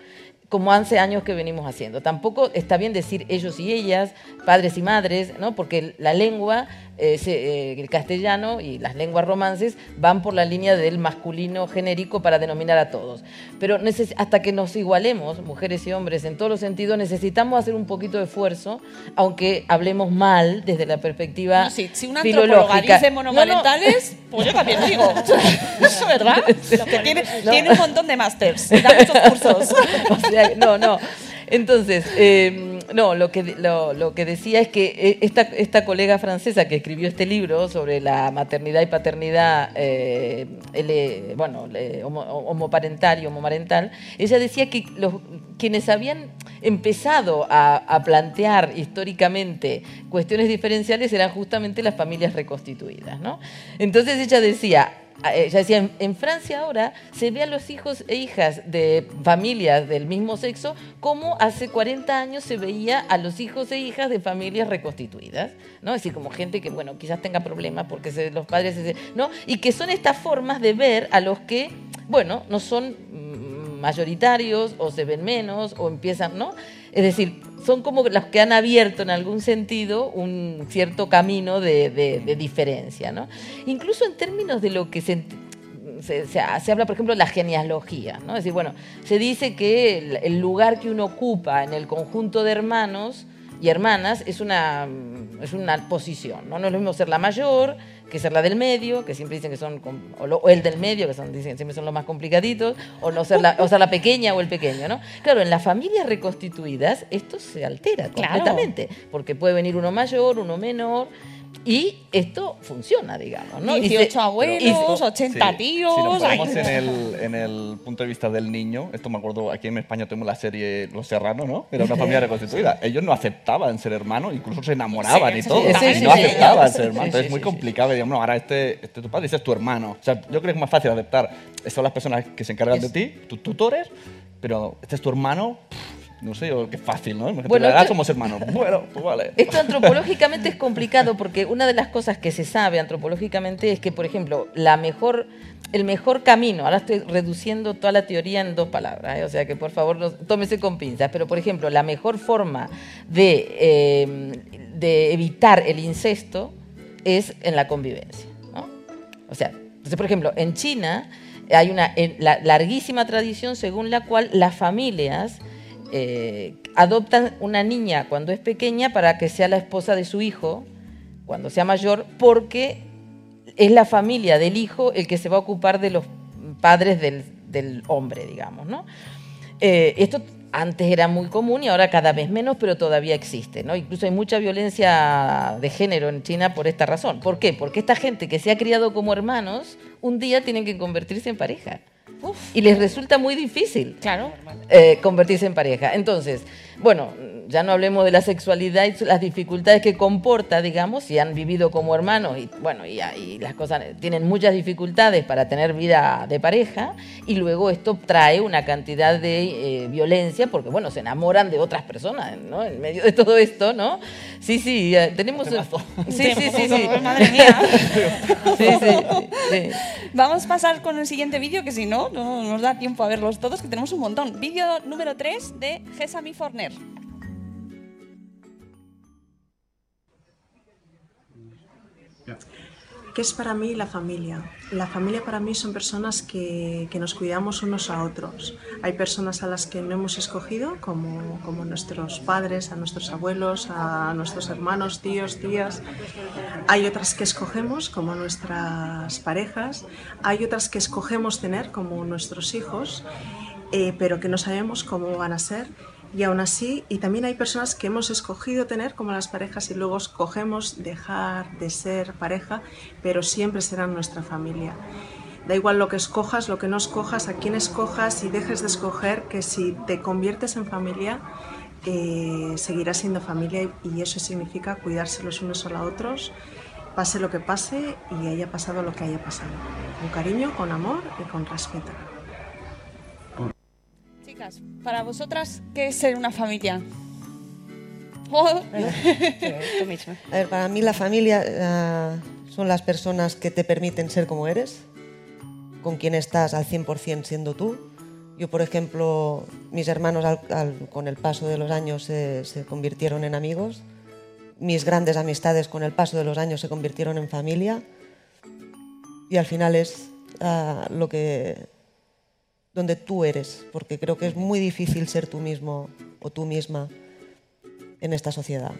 como hace años que venimos haciendo. Tampoco está bien decir ellos y ellas, padres y madres, ¿no? porque la lengua, eh, eh, el castellano y las lenguas romances van por la línea del masculino genérico para denominar a todos. Pero hasta que nos igualemos, mujeres y hombres, en todos los sentidos, necesitamos hacer un poquito de esfuerzo, aunque hablemos mal desde la perspectiva No, sí, si una filológica. dice No, no, monomarentales, pues yo también digo. Eso, ¿verdad? Que tiene, tiene un montón de másters, da muchos cursos. O sea, no, no. Entonces, eh, no, lo que, lo, que decía es que eh, esta, esta colega francesa que escribió este libro sobre la maternidad y paternidad, eh, ele- bueno, homo- homoparental y homomarental, ella decía que los, quienes habían empezado a, a plantear históricamente cuestiones diferenciales eran justamente las familias reconstituidas, ¿no? Entonces ella decía, eh, ella decía, en, Francia ahora se ve a los hijos e hijas de familias del mismo sexo como hace 40 años se veía a los hijos e hijas de familias reconstituidas, ¿no? Es decir, como gente que, bueno, quizás tenga problemas porque los padres, se- ¿no? Y que son estas formas de ver a los que, bueno, no son mm, mayoritarios o se ven menos o empiezan, ¿no? Es decir, son como los que han abierto en algún sentido un cierto camino de, de- diferencia, ¿no? Incluso en términos de lo que se, se, se ha- se habla, por ejemplo, de la genealogía, ¿no? Es decir, bueno, se dice que el lugar que uno ocupa en el conjunto de hermanos y hermanas es una, es una posición, ¿no? No es lo mismo ser la mayor que ser la del medio, que siempre dicen que son, o, lo- o el del medio, que son, dicen siempre son los más complicaditos, o no ser la, o ser la pequeña o el pequeño, ¿no? Claro, en las familias reconstituidas esto se altera Claro. completamente, porque puede venir uno mayor, uno menor, y esto funciona, digamos, ¿no? Y se- 18 abuelos, 80 tíos. Si nos ponemos en el, en el punto de vista del niño, esto me acuerdo, aquí en España tenemos la serie Los Serranos, ¿no? Era una familia reconstituida. Ellos no aceptaban ser hermanos, incluso se enamoraban Sí, y sí, todo. sí, sí, y sí, no sí. aceptaban Sí, ser hermanos. sí, Entonces sí, es muy sí, complicado. Digamos, no, ahora este, este es tu padre, este es tu hermano. O sea, yo creo que es más fácil aceptar. Son las personas que se encargan de ti, tus tutores, pero este es tu hermano. No sé, yo, qué fácil, ¿no? Imagínate, Bueno, la esto- somos hermanos. Bueno, pues vale. Esto antropológicamente es complicado porque una de las cosas que se sabe antropológicamente es que, por ejemplo, la mejor, el mejor camino, ahora estoy reduciendo toda la teoría en dos palabras, ¿eh? o sea que por favor no- tómese con pinzas, pero por ejemplo, la mejor forma de, eh, de evitar el incesto es en la convivencia. ¿no? O sea, entonces, por ejemplo, en China hay una en- la- larguísima tradición según la cual las familias eh, adoptan una niña cuando es pequeña para que sea la esposa de su hijo cuando sea mayor, porque es la familia del hijo el que se va a ocupar de los padres del, hombre, digamos, ¿no? Eh, esto antes era muy común y ahora cada vez menos, pero todavía existe, ¿no? Incluso hay mucha violencia de género en China por esta razón. ¿Por qué? Porque esta gente que se ha criado como hermanos, un día tienen que convertirse en pareja. Y les resulta muy difícil Claro. eh, convertirse en pareja. Entonces, bueno, ya no hablemos de la sexualidad y las dificultades que comporta, digamos, si han vivido como hermanos y bueno, y, y las cosas tienen muchas dificultades para tener vida de pareja y luego esto trae una cantidad de eh, violencia porque bueno, se enamoran de otras personas, ¿no? En medio de todo esto, ¿no? Sí, sí, eh, tenemos Sí, sí, sí, sí, sí. Madre mía. Sí, sí, sí. Vamos a pasar con el siguiente vídeo, que si no, no nos da tiempo a verlos todos, que tenemos un montón. Vídeo número 3 de Gesami Forner. ¿Qué es para mí la familia? La familia para mí son personas que, que nos cuidamos unos a otros. Hay personas a las que no hemos escogido, como, como nuestros padres, a nuestros abuelos, a nuestros hermanos, tíos, tías. Hay otras que escogemos, como nuestras parejas. Hay otras que escogemos tener, como nuestros hijos, eh, pero que no sabemos cómo van a ser. Y aún así, y también hay personas que hemos escogido tener como las parejas y luego escogemos dejar de ser pareja, pero siempre serán nuestra familia. Da igual lo que escojas, lo que no escojas, a quién escojas y dejes de escoger, que si te conviertes en familia, eh, seguirás siendo familia y, eso significa cuidarse los unos a los otros, pase lo que pase y haya pasado lo que haya pasado. Con cariño, con amor y con respeto. Chicas, para vosotras, ¿qué es ser una familia? Oh. A ver, para mí la familia eh, son las personas que te permiten ser como eres, con quien estás al 100% siendo tú. Yo, por ejemplo, mis hermanos al- al- con el paso de los años se, se convirtieron en amigos. Mis grandes amistades con el paso de los años se convirtieron en familia. Y al final es ah, lo que donde tú eres, porque creo que es muy difícil ser tú mismo o tú misma en esta sociedad.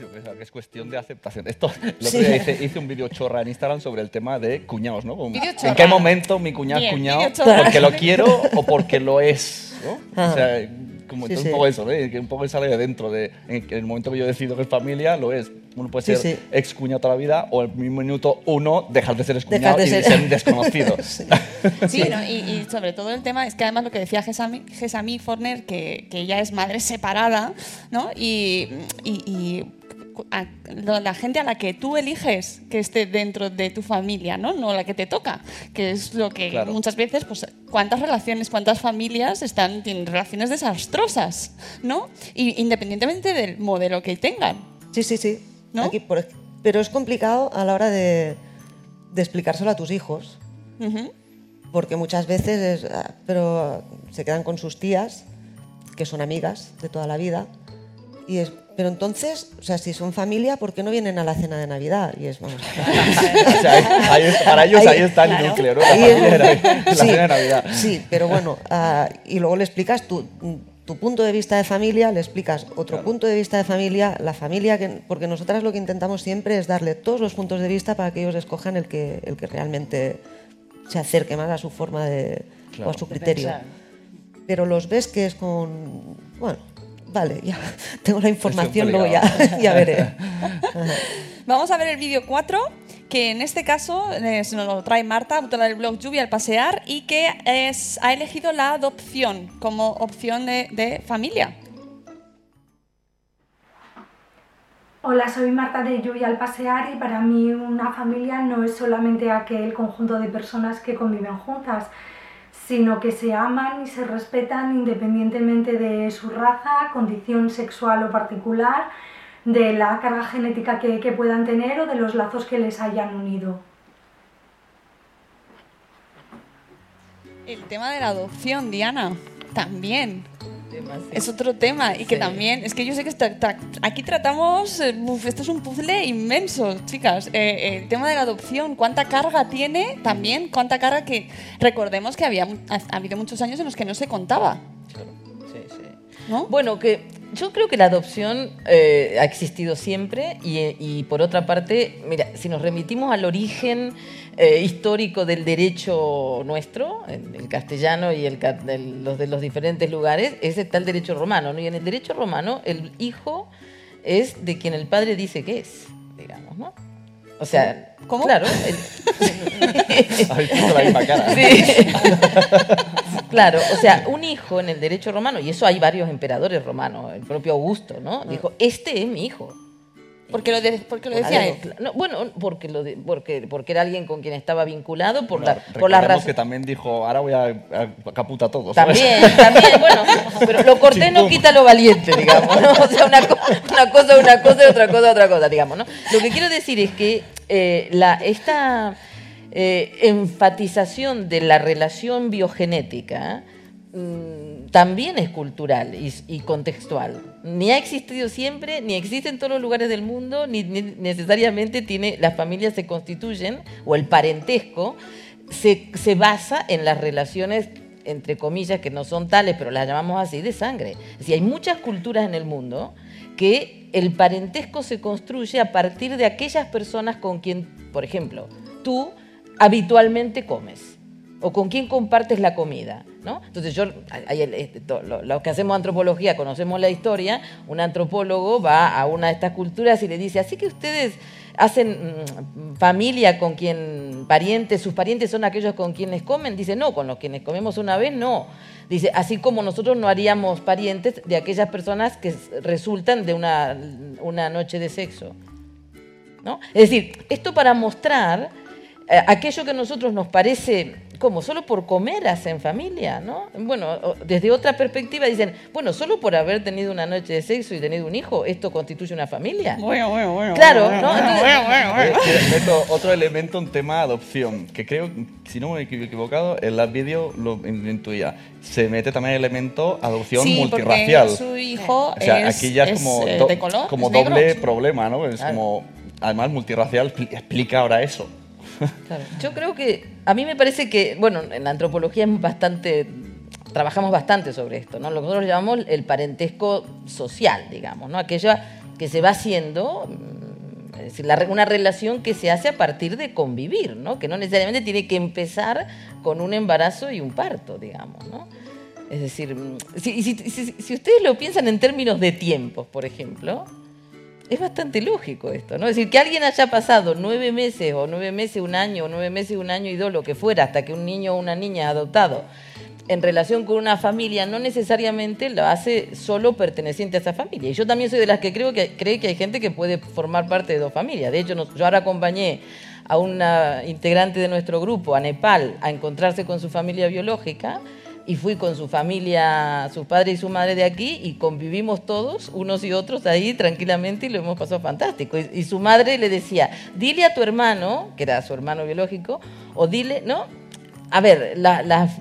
Yo creo que es cuestión de aceptación. Esto, otro Sí. día hice, hice un vídeo chorra en Instagram sobre el tema de cuñados, ¿no? ¿En qué momento mi cuñado es cuñado? ¿Porque lo quiero o porque lo es? ¿no? Ah. O sea, como sí. un poco eso, ¿eh? que un poco sale de dentro de en el momento que yo decido que es familia, lo es. Uno puede Sí, ser sí. ex cuñado toda la vida o en el minuto uno dejar de ser ex cuñado Dejar y de de ser- ser un desconocido. Sí, ¿no? y, y sobre todo el tema es que además lo que decía Gesami, Forner, que, que ella es madre separada, ¿no? Y, y- y cu- a- lo- la gente a la que tú eliges que esté dentro de tu familia, ¿no? No la que te toca, que es lo que Claro. muchas veces, pues, cuántas relaciones, cuántas familias están, tienen relaciones desastrosas, ¿no? Y independientemente del modelo que tengan. Sí, sí, sí. Aquí, por ej- pero es complicado a la hora de, de explicárselo a tus hijos, porque muchas veces es, "Ah, pero se quedan con sus tías, que son amigas de toda la vida, y es, pero entonces, o sea, si son familia, ¿por qué no vienen a la cena de Navidad? Y es, vamos, O sea, ahí- ahí es- para ellos ahí está el núcleo, ¿no? La Ahí familia Navidad, la sí, cena de Navidad. Sí, pero bueno, ah, y luego le explicas tu, tu punto de vista de familia, le explicas otro punto de vista de familia, la familia, que, porque nosotras lo que intentamos siempre es darle todos los puntos de vista para que ellos escojan el que, el que realmente se acerque más a su forma de, Claro. o a su criterio. Pero los ves que es con, bueno, vale, ya tengo la información, luego ya, veré. Vamos a ver el vídeo 4, que en este caso eh, se nos lo trae Marta, autora del blog Lluvia al Pasear, y que es, ha elegido la adopción como opción de, de familia. Hola, soy Marta de Lluvia al Pasear y para mí una familia no es solamente aquel conjunto de personas que conviven juntas, sino que se aman y se respetan independientemente de su raza, condición sexual o particular, de la carga genética que, puedan tener o de los lazos que les hayan unido. El tema de la adopción, Diana, también. Es otro tema y que también, es que yo sé que está- tra- aquí tratamos, eh, uf, esto es un puzzle inmenso, chicas. Eh, el tema de la adopción, cuánta carga tiene también, cuánta carga que recordemos que había ha, ha habido muchos años en los que no se contaba. Bueno, que yo creo que la adopción eh, ha existido siempre y, por otra parte, mira, si nos remitimos al origen eh, histórico del derecho nuestro, el, el castellano y el, los de los diferentes lugares, ese está el derecho romano, ¿no? Y en el derecho romano el hijo es de quien el padre dice que es, digamos, ¿no? O sea, ¿Cómo? Claro. el- Habéis puesto la misma cara. Sí. Claro, o sea, un hijo en el derecho romano, y eso hay varios emperadores romanos, el propio Augusto, ¿no? Dijo, este es mi hijo. ¿Por qué lo, de- lo decía algo, él? no, bueno, porque, lo de- porque, porque era alguien con quien estaba vinculado por, Bueno, la, por recordemos razones. que también dijo, ahora voy a, a caputa. También, también, bueno, pero lo cortés no quita lo valiente, digamos, ¿no? O sea, una, co- una cosa una cosa y otra cosa otra cosa, digamos, ¿no? Lo que quiero decir es que eh, la, esta eh, enfatización de la relación biogenética mm, también es cultural y, contextual. Ni ha existido siempre, ni existe en todos los lugares del mundo, ni, ni necesariamente tiene, las familias se constituyen, o el parentesco, se, se basa en las relaciones, entre comillas, que no son tales, pero las llamamos así, de sangre. Decir, hay muchas culturas en el mundo que el parentesco se construye a partir de aquellas personas con quien, por ejemplo, tú habitualmente comes o con quién compartes la comida. ¿No? Entonces, yo, to- lo- los que hacemos antropología conocemos la historia, un antropólogo va a una de estas culturas y le dice, así que ustedes hacen mm, familia con quien, parientes, sus parientes son aquellos con quienes comen. Dice, no, con los quienes comemos una vez, no. Dice, así como nosotros no haríamos parientes de aquellas personas que resultan de una, una noche de sexo. ¿no? Es decir, esto para mostrar eh, aquello que a nosotros nos parece como solo por comer hacen familia, ¿no? Bueno, desde otra perspectiva dicen, bueno, solo por haber tenido una noche de sexo y tenido un hijo, esto constituye una familia. Bueno, bueno, bueno. Claro, bueno, ¿no? bueno, Entonces- bueno, bueno, bueno. Eh, meto otro elemento, un tema de adopción, que creo, si no me he equivocado, en el vídeo lo in- intuía. Se mete también el elemento adopción Sí, multirracial. porque su hijo O sea, es, aquí ya es, como, eh, do- de color, como es negro. doble problema, ¿no? Es Claro. como, además, multirracial expli- explica ahora eso. Yo creo que, a mí me parece que, bueno, en la antropología es bastante, trabajamos bastante sobre esto, ¿no? Lo que nosotros llamamos el parentesco social, digamos, ¿no? Aquella que se va haciendo, mm, es decir, una relación que se hace a partir de convivir, ¿no? Que no necesariamente tiene que empezar con un embarazo y un parto, digamos, ¿no? Es decir, mm, si ustedes lo piensan en términos de tiempos, por ejemplo, es bastante lógico esto, ¿no? Es decir, que alguien haya pasado nueve meses o nueve meses, un año, o nueve meses, un año y dos, lo que fuera, hasta que un niño o una niña ha adoptado en relación con una familia, no necesariamente lo hace solo perteneciente a esa familia. Y yo también soy de las que creo que cree que hay gente que puede formar parte de dos familias. De hecho, yo ahora acompañé a una integrante de nuestro grupo a Nepal a encontrarse con su familia biológica y fui con su familia, su padre y su madre de aquí y convivimos todos, unos y otros ahí tranquilamente y lo hemos pasado fantástico. Y, su madre le decía, dile a tu hermano, que era su hermano biológico, o dile, ¿no? A ver, la- las,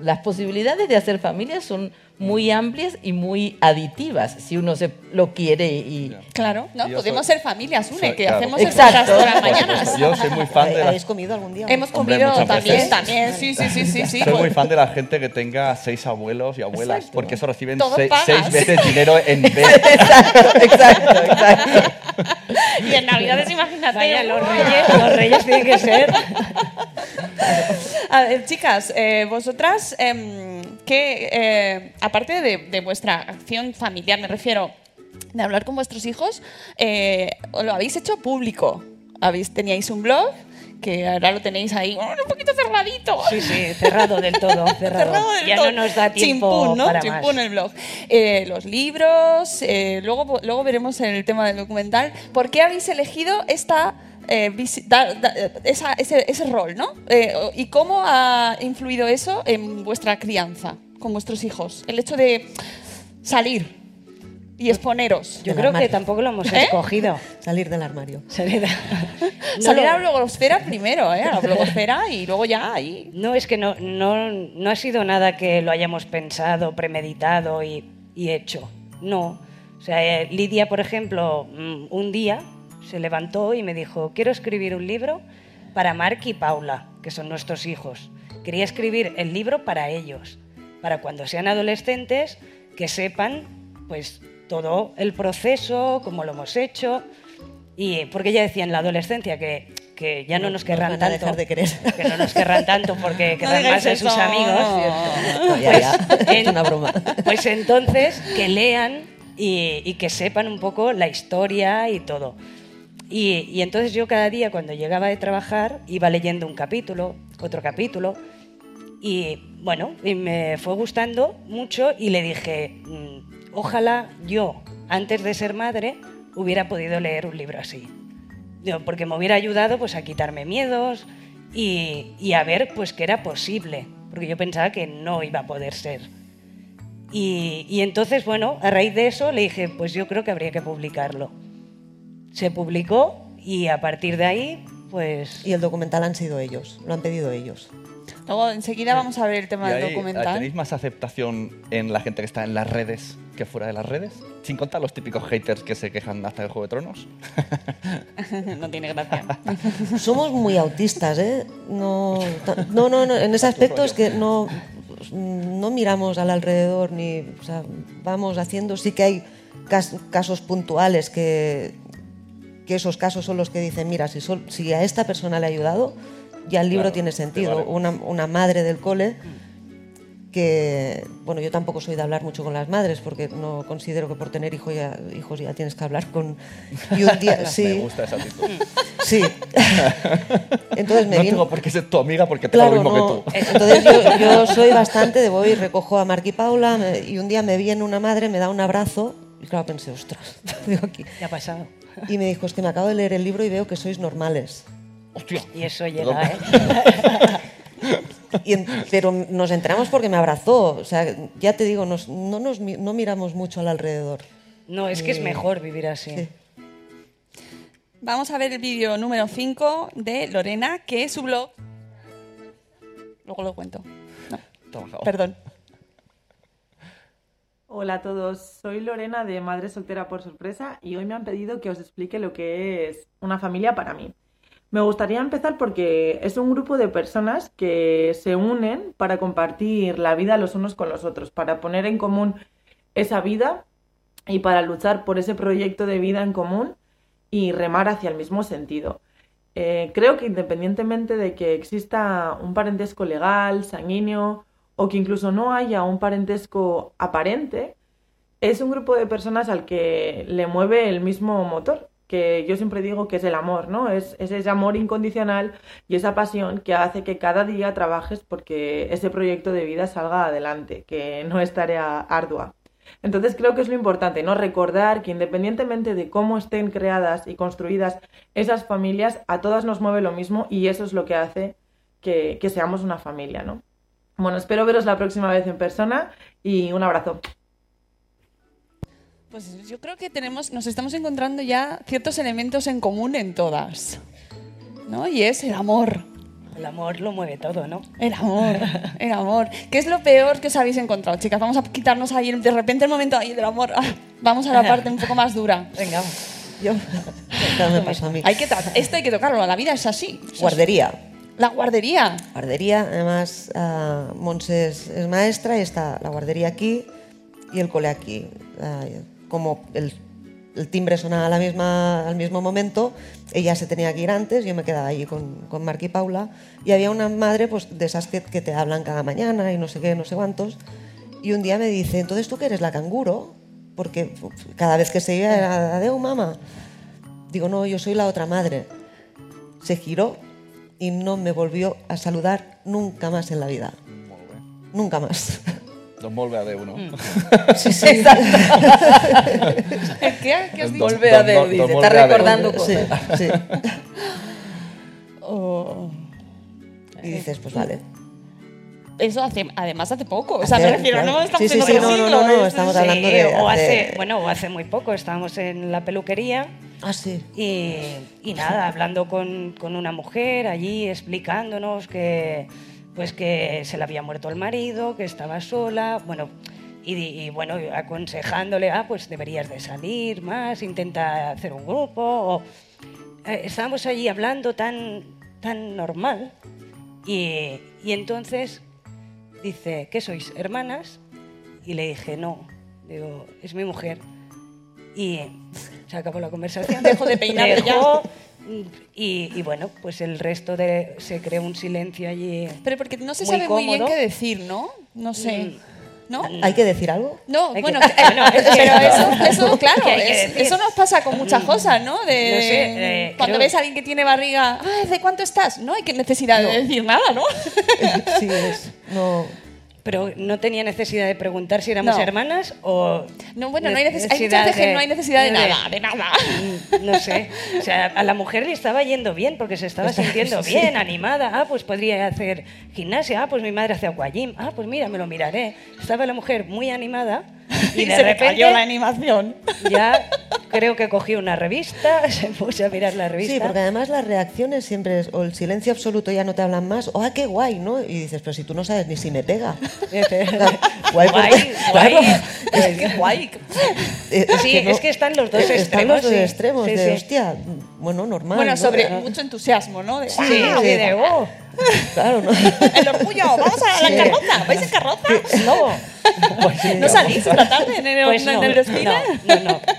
las posibilidades de hacer familia son muy amplias y muy aditivas, si uno se lo quiere y... Claro, ¿no? Yo Podemos soy- ser familias, une, soy- que claro. hacemos el Exacto. podcast todas las Por mañanas. supuesto. Yo soy muy fan de la, ¿Habéis comido algún día? Hemos Hombre, comido también, veces. también, sí, sí, sí, sí, sí. Soy muy fan de la gente que tenga seis abuelos y abuelas, Exacto. porque eso reciben seis veces dinero en vez. exacto, exacto, exacto. Y en Navidades, imagínate. Vaya, los reyes, los reyes tienen que ser. A ver, chicas, eh, vosotras, em, que eh, aparte de, de vuestra acción familiar, me refiero de hablar con vuestros hijos, eh, lo habéis hecho público. Habéis, teníais un blog que ahora lo tenéis ahí oh, un poquito cerradito. Sí, sí, cerrado del todo, cerrado. Cerrado del ya todo. no nos da tiempo Chimpún, ¿no? para Chimpún más. el blog. Eh, los libros, eh, luego, luego veremos el tema del documental. ¿Por qué habéis elegido esta, eh, visi- da- da- esa- ese, ese rol, ¿no? Eh, ¿Y cómo ha influido eso en vuestra crianza con vuestros hijos? El hecho de salir y exponeros. Yo creo que tampoco lo hemos ¿Eh? escogido. Salir del armario. Salir, No, Salir a la blogosfera primero, ¿eh? A la blogosfera y luego ya ahí. No, es que no, no, no ha sido nada que lo hayamos pensado, premeditado y, y hecho. No. O sea, eh, Lidia, por ejemplo, mm, un día se levantó y me dijo, quiero escribir un libro para Mark y Paula, que son nuestros hijos. Quería escribir el libro para ellos, para cuando sean adolescentes que sepan pues todo el proceso, cómo lo hemos hecho. Y porque ella decía en la adolescencia que, que ya no, No- nos querrán tanto. de querer. Que no nos querrán tanto porque querrán más de sus amigos. No, ya, ya. Pues, Es una broma. Pues entonces que lean y, y que sepan un poco la historia y todo. Y, y entonces yo cada día cuando llegaba de trabajar iba leyendo un capítulo, otro capítulo, y bueno, y me fue gustando mucho y le dije, mm, ojalá yo, antes de ser madre, hubiera podido leer un libro así. Porque me hubiera ayudado pues, a quitarme miedos y, y a ver pues, que era posible, porque yo pensaba que no iba a poder ser. Y, y entonces, bueno, a raíz de eso le dije, pues yo creo que habría que publicarlo. Se publicó y a partir de ahí, pues... Y el documental han sido ellos, lo han pedido ellos. Luego enseguida vamos a ver el tema ¿Y del ahí, documental. ¿Tenéis más aceptación en la gente que está en las redes que fuera de las redes? Sin contar los típicos haters que se quejan hasta de Juego de Tronos. no tiene gracia. Somos muy autistas, ¿eh? No, no, no, no, en ese aspecto es que no, no miramos al alrededor ni, o sea, vamos haciendo, sí que hay cas- casos puntuales que, que esos casos son los que dicen, mira, si, sol- si a esta persona le ha ayudado, ya el libro Claro, tiene sentido. vale. Una, una madre del cole que, bueno, yo tampoco soy de hablar mucho con las madres porque no considero que por tener hijo ya, hijos ya tienes que hablar con... Y un día, sí, Me gusta esa actitud. Sí. Entonces me no vino- tengo por qué ser tu amiga porque tengo lo mismo no. que tú. Entonces yo, yo soy bastante de voy, recojo a Marc y Paula y un día me viene una madre, me da un abrazo y claro, pensé, ostras, digo aquí. ¿Qué ha pasado? Y me dijo, es que me acabo de leer el libro y veo que sois normales. Hostia. Y eso llega, ¿eh? Y en- pero nos entramos porque me abrazó. O sea, ya te digo, nos- no, nos, no miramos mucho al alrededor. No, es que es mejor vivir así. Vamos a ver el vídeo número 5 de Lorena, que es su blog. Luego lo cuento. No, perdón. Hola a todos, soy Lorena de Madre Soltera por Sorpresa y hoy me han pedido que os explique lo que es una familia para mí. Me gustaría empezar porque es un grupo de personas que se unen para compartir la vida los unos con los otros, para poner en común esa vida y para luchar por ese proyecto de vida en común y remar hacia el mismo sentido. Eh, creo que independientemente de que exista un parentesco legal, sanguíneo o que incluso no haya un parentesco aparente, es un grupo de personas al que le mueve el mismo motor, que yo siempre digo que es el amor, ¿no? Es, es ese amor incondicional y esa pasión que hace que cada día trabajes porque ese proyecto de vida salga adelante, que no es tarea ardua. Entonces creo que es lo importante, ¿no? Recordar que independientemente de cómo estén creadas y construidas esas familias, a todas nos mueve lo mismo y eso es lo que hace que, que seamos una familia, ¿no? Bueno, espero veros la próxima vez en persona y un abrazo. Pues yo creo que tenemos, nos estamos encontrando ya ciertos elementos en común en todas. ¿No? Y es el amor. El amor lo mueve todo, ¿no? El amor, el amor. ¿Qué es lo peor que os habéis encontrado, chicas? Vamos a quitarnos ahí de repente el momento ahí del amor. Ah, vamos a la parte un poco más dura. Venga. Yo, me pasa a mí. Hay que to- esto hay que tocarlo, la vida es así. Guardería. La guardería. Guardería, además, Monse es, es maestra y está la guardería aquí y el cole aquí. Ah, como el, timbre sonaba la misma, al mismo momento, ella se tenía que ir antes, yo me quedaba allí con, con Marc y Paula y había una madre pues, de esas que, que te hablan cada mañana y no sé qué, no sé cuántos. Y un día me dice, entonces tú que eres la canguro, porque cada vez que se iba era, adeu mamá. Digo, no, yo soy la otra madre. Se giró y no me volvió a saludar nunca más en la vida. Nunca más. Don Volve a uno. Mm. Sí, sí. ¿Qué, ¿Qué has dicho? Volve a Deu, dice, está recordando cosas. Sí, sí. Oh. Y dices, pues vale. Eso hace, además hace poco. O sea, Hace- me refiero, claro. no estamos Sí, sí, en sí, no, no, siglo, no, no, es- estamos sí. hablando de- o hace, de- bueno, o hace muy poco estábamos en la peluquería. Ah. Y, y nada, hablando con, con una mujer allí, explicándonos que, pues que se le había muerto el marido, que estaba sola, bueno, y, bueno, aconsejándole, ah, pues deberías de salir más, intenta hacer un grupo. eh, estábamos allí hablando tan, tan normal. Y, y entonces dice, ¿qué sois? ¿Hermanas? Y le dije, no, digo, es mi mujer. Y se acabó la conversación. Dejo de peinarte ya. Y, y bueno, pues el resto de. Se creó un silencio allí. Pero porque no se muy sabe muy bien qué decir, ¿no? No sé. ¿No? ¿Hay que decir algo? No, que- bueno, bueno, es que- pero eso, eso claro, eso nos pasa con muchas cosas, ¿no? De, No sé, eh, cuando creo- ves a alguien que tiene barriga, ah, ¿de cuánto estás? No hay que necesidad No. de decir nada, ¿no? Sí, es. No. Pero no tenía necesidad de preguntar si éramos No. hermanas o. No, bueno, no hay neces- hay muchas veces que no hay necesidad de nada, de nada. Mm, No sé. O sea, a la mujer le estaba yendo bien porque se estaba Está- sintiendo sí. bien, animada. Ah, pues podría hacer gimnasia. Ah, pues mi madre hace aquagym. Ah, pues mira, me lo miraré. Estaba la mujer muy animada y, Y de se le repente cayó la animación. ya creo que cogió una revista, se puso a mirar la revista. Sí, porque además las reacciones siempre es o el silencio absoluto ya no te hablan más, o ah, qué guay, ¿no? Y dices, pero si tú no sabes ni si me pega. guay, porque- Guay, claro. guay. Es que- guay. Sí, no- es que están los dos eh, Están extremos, los dos sí. extremos, Sí, de sí. hostia, bueno, normal. Bueno, ¿no? sobre Ah, mucho entusiasmo, ¿no? De, Sí, "Ah, sí, de, "Oh, Claro, ¿no? el orgullo, vamos a la Sí. carroza, ¿vais en carroza? No. ¿No salís esta tarde en el, Pues en no, el desfile? no, no, no.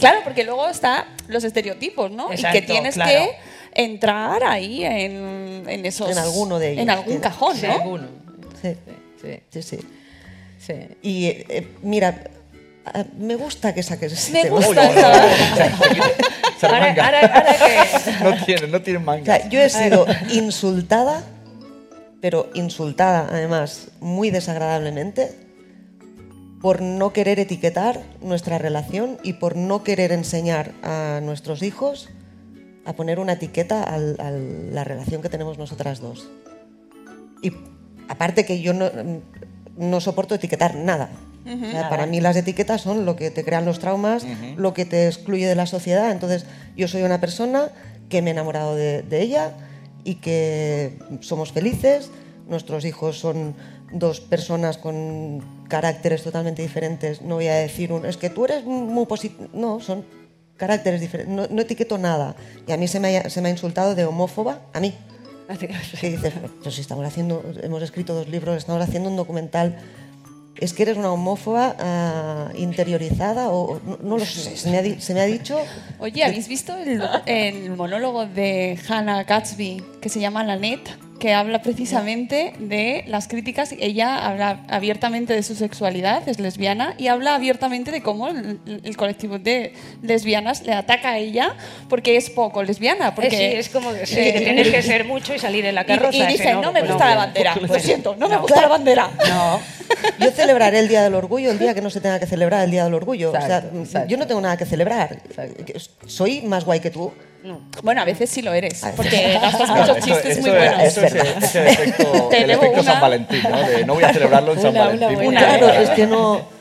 Claro, porque luego están los estereotipos, ¿no? y que tienes claro. que entrar ahí en, en esos... En alguno de ellos. En algún cajón, Sí, ¿no? alguno. Sí, sí, sí. Y eh, mira, me gusta que saques ese Me tema. gusta Se Ahora- remanga. ahora- ahora que- No tiene, no tiene O manga. sea, yo he sido insultada, pero insultada además muy desagradablemente, por no querer etiquetar nuestra relación y por no querer enseñar a nuestros hijos a poner una etiqueta a la relación que tenemos nosotras dos. Y aparte que yo no, no soporto etiquetar nada. Ujú. O sea, para mí las etiquetas son lo que te crean los traumas, Ujú. lo que te excluye de la sociedad. Entonces, yo soy una persona que me he enamorado de, de ella y que somos felices. Nuestros hijos son dos personas con caracteres totalmente diferentes. No voy a decir, un, es que tú eres muy positivo. No, son caracteres diferentes. No, no etiqueto nada. Y a mí se me ha, se me ha insultado de homófoba, a mí. Que dices, pero si estamos haciendo, hemos escrito dos libros, estamos haciendo un documental. Es que eres una homófoba ah, interiorizada o no, no lo sé. Se me ha, di- se me ha dicho. Oye, ¿habéis visto el, el monólogo de Hannah Gatsby que se llama La Net? Que habla precisamente de las críticas. Ella habla abiertamente de su sexualidad, es lesbiana, y habla abiertamente de cómo el, el colectivo de lesbianas le ataca a ella porque es poco lesbiana. Porque, Eh, sí, es como que, sí, eh, que tienes que ser mucho y salir en la y- carroza. Y, ese dice, no, me pues gusta la bandera. Lo siento, no me gusta la bandera. No. Yo celebraré el Día del Orgullo el día que no se tenga que celebrar el Día del Orgullo. Exacto, o sea, yo no tengo nada que celebrar. Soy más guay que tú. Bueno, a veces sí lo eres, porque gastas Claro, muchos eso- chistes eso muy es- buenos. eso es. Es el efecto, el efecto una. San Valentín, ¿no? De no voy a celebrarlo en San Una, una Valentín. Claro, Una. es que no.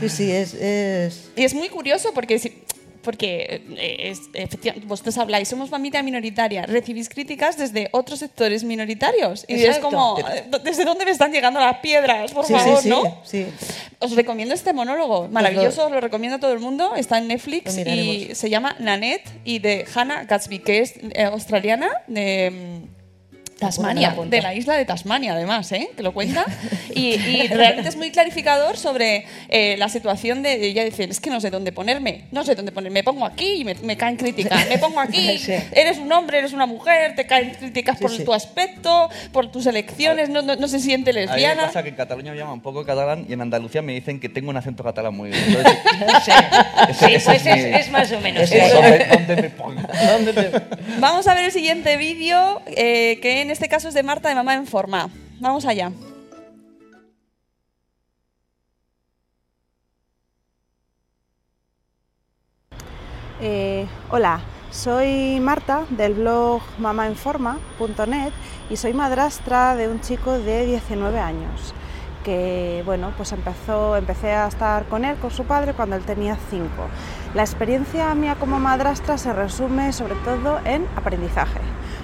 Sí, sí, es. es... Y es muy curioso porque, si- porque eh, es, efectivamente, vosotros habláis, somos familia minoritaria, recibís críticas desde otros sectores minoritarios. Y es como, eh, ¿desde dónde me están llegando las piedras? Por Sí, favor, sí, sí, ¿no? sí. Os recomiendo este monólogo, maravilloso, os lo recomiendo a todo el mundo, está en Netflix y se llama Nanette y de Hannah Gatsby, que es eh, australiana de Tasmania, de la isla de Tasmania además, ¿eh? que lo cuenta. Y, y realmente es muy clarificador sobre eh, la situación de ella dice, es que no sé dónde ponerme, no sé dónde ponerme, me pongo aquí y me, me caen críticas, me pongo aquí, Sí. eres un hombre, eres una mujer, te caen críticas por sí. tu aspecto, por tus elecciones, no, no, no se siente A mí me lesbiana. pasa que en Cataluña me llaman un poco catalán y en Andalucía me dicen que tengo un acento catalán muy bien. Entonces, Sí, ese- Sí, ese pues es, más o menos eso. donde me pongo. Vamos a ver el siguiente vídeo, eh, que en este caso es de Marta de Mamá en Forma. Vamos allá. Eh, hola, soy Marta del blog mamaenforma.net y soy madrastra de un chico de 19 años que bueno, pues empezó, empecé a estar con él, con su padre, cuando él tenía 5. La experiencia mía como madrastra se resume sobre todo en aprendizaje.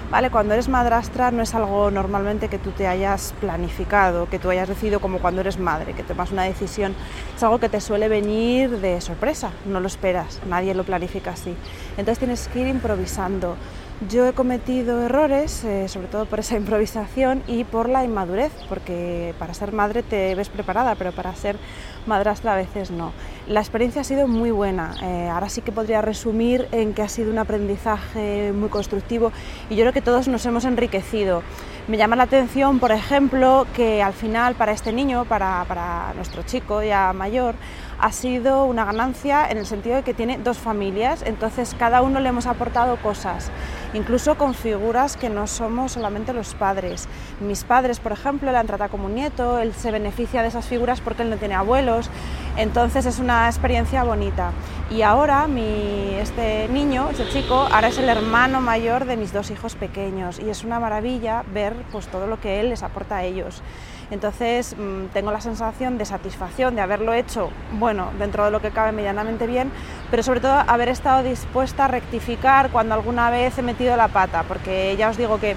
¿Vale? Cuando eres madrastra no es algo normalmente que tú te hayas planificado, que tú hayas decidido como cuando eres madre, que tomas una decisión, es algo que te suele venir de sorpresa, no lo esperas, nadie lo planifica así. Entonces tienes que ir improvisando. Yo he cometido errores, eh, sobre todo por esa improvisación y por la inmadurez, porque para ser madre te ves preparada, pero para ser madrastra a veces no. La experiencia ha sido muy buena, eh, ahora sí que podría resumir en que ha sido un aprendizaje muy constructivo y yo creo que todos nos hemos enriquecido. Me llama la atención, por ejemplo, que al final para este niño, para, para nuestro chico ya mayor, ha sido una ganancia en el sentido de que tiene dos familias, entonces cada uno le hemos aportado cosas, incluso con figuras que no somos solamente los padres. Mis padres, por ejemplo, le han tratado como un nieto, él se beneficia de esas figuras porque él no tiene abuelos, entonces es una experiencia bonita. Y ahora mi, este niño, este chico, ahora es el hermano mayor de mis dos hijos pequeños y es una maravilla ver pues, todo lo que él les aporta a ellos. Entonces mm, tengo la sensación de satisfacción de haberlo hecho, bueno, dentro de lo que cabe medianamente bien, pero sobre todo haber estado dispuesta a rectificar cuando alguna vez he metido la pata, porque ya os digo que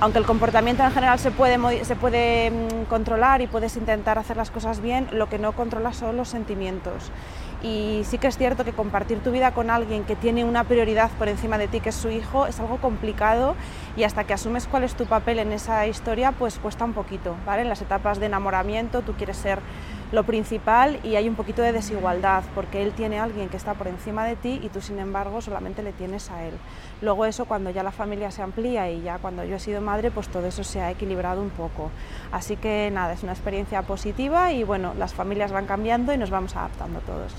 aunque el comportamiento en general se puede, se puede mm, controlar y puedes intentar hacer las cosas bien, lo que no controla son los sentimientos. Y sí que es cierto que compartir tu vida con alguien que tiene una prioridad por encima de ti, que es su hijo, es algo complicado y hasta que asumes cuál es tu papel en esa historia, pues cuesta un poquito, ¿vale? En las etapas de enamoramiento tú quieres ser lo principal y hay un poquito de desigualdad porque él tiene a alguien que está por encima de ti y tú sin embargo solamente le tienes a él. Luego eso cuando ya la familia se amplía y ya cuando yo he sido madre pues todo eso se ha equilibrado un poco. Así que nada, es una experiencia positiva y bueno, las familias van cambiando y nos vamos adaptando todos.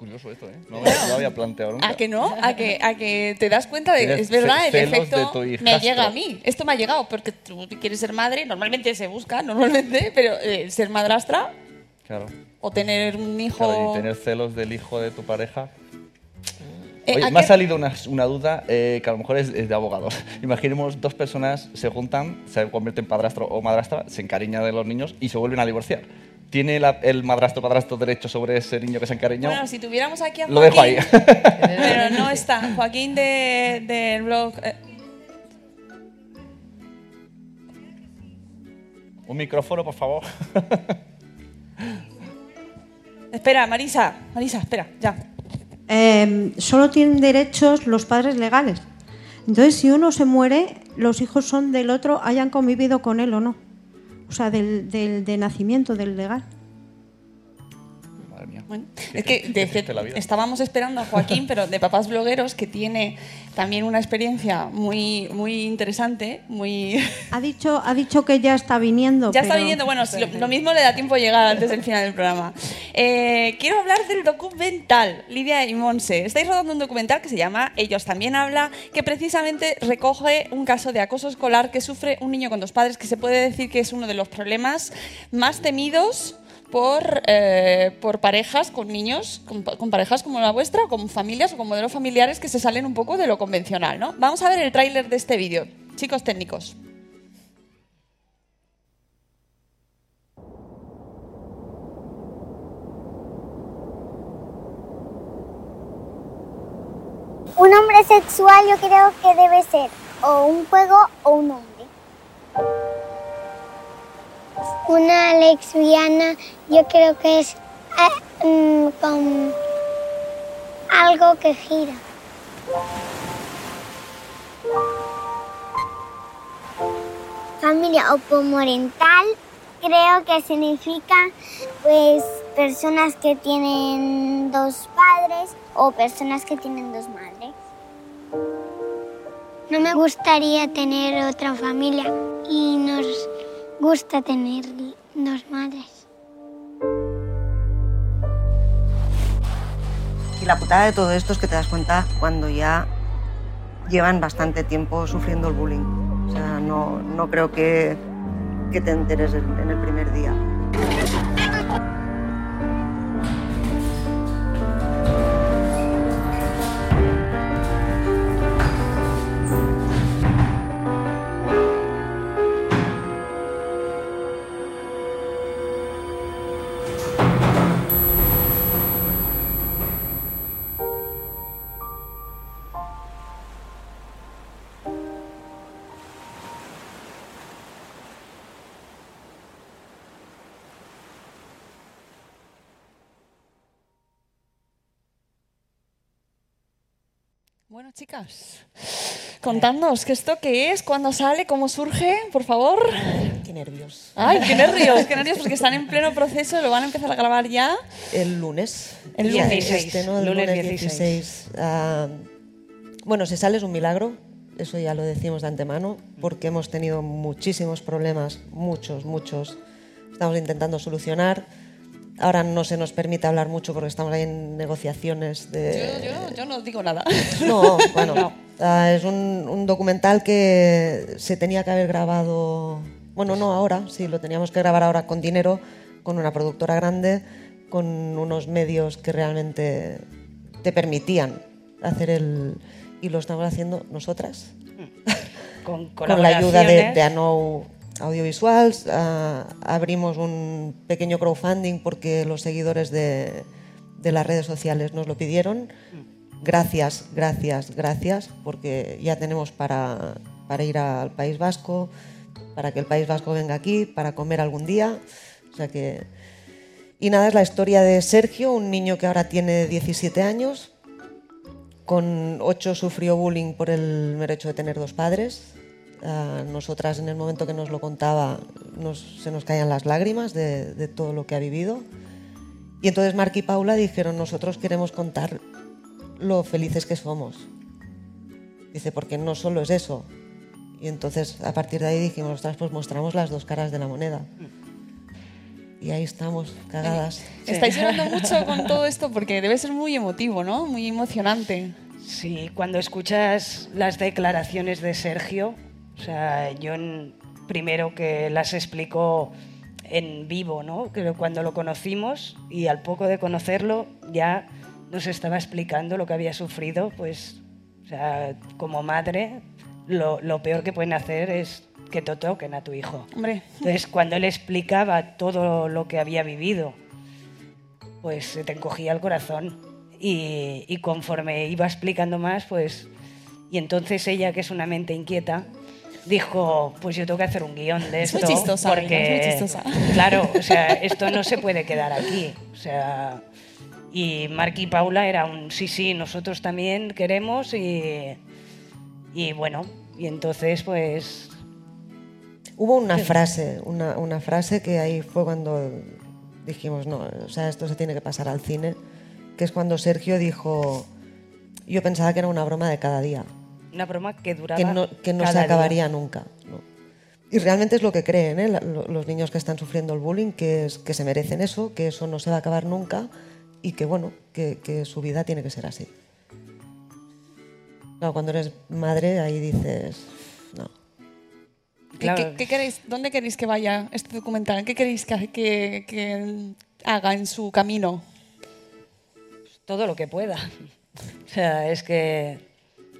Curioso esto, ¿eh? No, me lo había planteado nunca. ¿A que no? ¿A que, a que te das cuenta de es verdad, el efecto tu me llega a mí. Esto me ha llegado porque tú quieres ser madre, normalmente se busca, normalmente, pero eh, ser madrastra Claro. o tener un hijo... Claro, y tener celos del hijo de tu pareja. Eh, Oye, ¿a me ha salido una, una duda eh, que a lo mejor es, es de abogado. Imaginemos dos personas se juntan, se convierten en padrastro o madrastra, se encariñan de los niños y se vuelven a divorciar. ¿Tiene la- el madrastro o padrastro derecho sobre ese niño que se encariñó? Bueno, si tuviéramos aquí a Joaquín... Lo dejo ahí. pero no está. Joaquín de- del blog... eh, Un micrófono, por favor. espera, Marisa. Marisa, espera, ya. Eh, solo tienen derechos los padres legales. Entonces, si uno se muere, los hijos son del otro, hayan convivido con él o no. O sea, del, del- de nacimiento, del legal. Bueno, es que estábamos esperando a Joaquín, pero de papás blogueros, que tiene también una experiencia muy, muy interesante, muy... Ha dicho, ha dicho que ya está viniendo. Ya está pero- viniendo, bueno, si lo, lo mismo le da tiempo llegar antes del final del programa. Eh, quiero hablar del documental, Lidia y Monse. Estáis rodando un documental que se llama Ellos también habla, que precisamente recoge un caso de acoso escolar que sufre un niño con dos padres, que se puede decir que es uno de los problemas más temidos por, eh, por parejas con niños, con, pa- con parejas como la vuestra, o con familias o con modelos familiares que se salen un poco de lo convencional, ¿no? Vamos a ver el tráiler de este vídeo. Chicos técnicos. Un hombre sexual yo creo que debe ser o un juego o un hombre. Una lesbiana yo creo que es eh, mm, con algo que gira. Familia homoparental creo que significa pues personas que tienen dos padres o personas que tienen dos madres. No me gustaría tener otra familia y nos gusta tener dos madres. Y la putada de todo esto es que te das cuenta cuando ya llevan bastante tiempo sufriendo el bullying. O sea, no, no creo que, que te enteres en, el primer día. Bueno, chicas, contadnos, ¿qué esto qué es? ¿Cuándo sale? ¿Cómo surge? Por favor. Qué nervios. Ay, qué nervios, qué nervios, porque están en pleno proceso, lo van a empezar a grabar ya. El lunes. El lunes. este, ¿no? El Lunes lunes 16. 16. Ah, bueno, si sale es un milagro, eso ya lo decimos de antemano, porque hemos tenido muchísimos problemas, muchos, muchos. Estamos intentando solucionar. Ahora no se nos permite hablar mucho porque estamos ahí en negociaciones de... Yo, yo- yo no digo nada. No, bueno, No. ah, es un, un documental que se tenía que haber grabado, bueno, no ahora, sí, lo teníamos que grabar ahora con dinero, con una productora grande, con unos medios que realmente te permitían hacer el... Y lo estamos haciendo nosotras, Con, con la ayuda de Anou Audiovisuals. ah, abrimos un pequeño crowdfunding porque los seguidores de, de las redes sociales nos lo pidieron. Gracias, gracias, gracias, porque ya tenemos para, para ir al País Vasco, para que el País Vasco venga aquí, para comer algún día. O sea que... Y nada, es la historia de Sergio, un niño que ahora tiene 17 años. Con 8 sufrió bullying por el mero hecho de tener dos padres. A nosotras en el momento que nos lo contaba nos- se nos caían las lágrimas de, de todo lo que ha vivido. Y entonces Mark y Paula dijeron, nosotros queremos contar lo felices que somos. Dice, porque no solo es eso. Y entonces a partir de ahí dijimos, ostras, pues mostramos las dos caras de la moneda. Y ahí estamos, cagadas. Estáis llorando mucho con todo esto porque debe ser muy emotivo, ¿no? Muy emocionante. Sí, cuando escuchas las declaraciones de Sergio, o sea, yo en- primero que las explicó en vivo, ¿no? Que cuando lo conocimos y al poco de conocerlo ya nos estaba explicando lo que había sufrido, pues, o sea, como madre, lo, lo peor que pueden hacer es que te toquen a tu hijo. Hombre. Entonces, cuando él explicaba todo lo que había vivido, pues se te encogía el corazón. Y, y conforme iba explicando más, pues... Y entonces ella, que es una mente inquieta, dijo, pues yo tengo que hacer un guion de Es muy esto. chistosa, porque, es muy chistosa. Claro, o sea, esto no se puede quedar aquí. O sea, y Mark y Paula era un sí, sí, nosotros también queremos y, y bueno, y entonces pues Hubo una frase, una, una frase que ahí fue cuando dijimos, no, o sea, esto se tiene que pasar al cine, que es cuando Sergio dijo, yo pensaba que era una broma de cada día, una broma que duraba que no, que no se día. acabaría nunca. ¿no? Y realmente es lo que creen ¿eh? los niños que están sufriendo el bullying, que, es, que se merecen eso, que eso no se va a acabar nunca y que, bueno, que, que su vida tiene que ser así. Claro, cuando eres madre, ahí dices, no. ¿Qué, qué- qué queréis, ¿Dónde queréis que vaya este documental? ¿Qué queréis que, que- que haga en su camino? todo lo que pueda. O sea, es que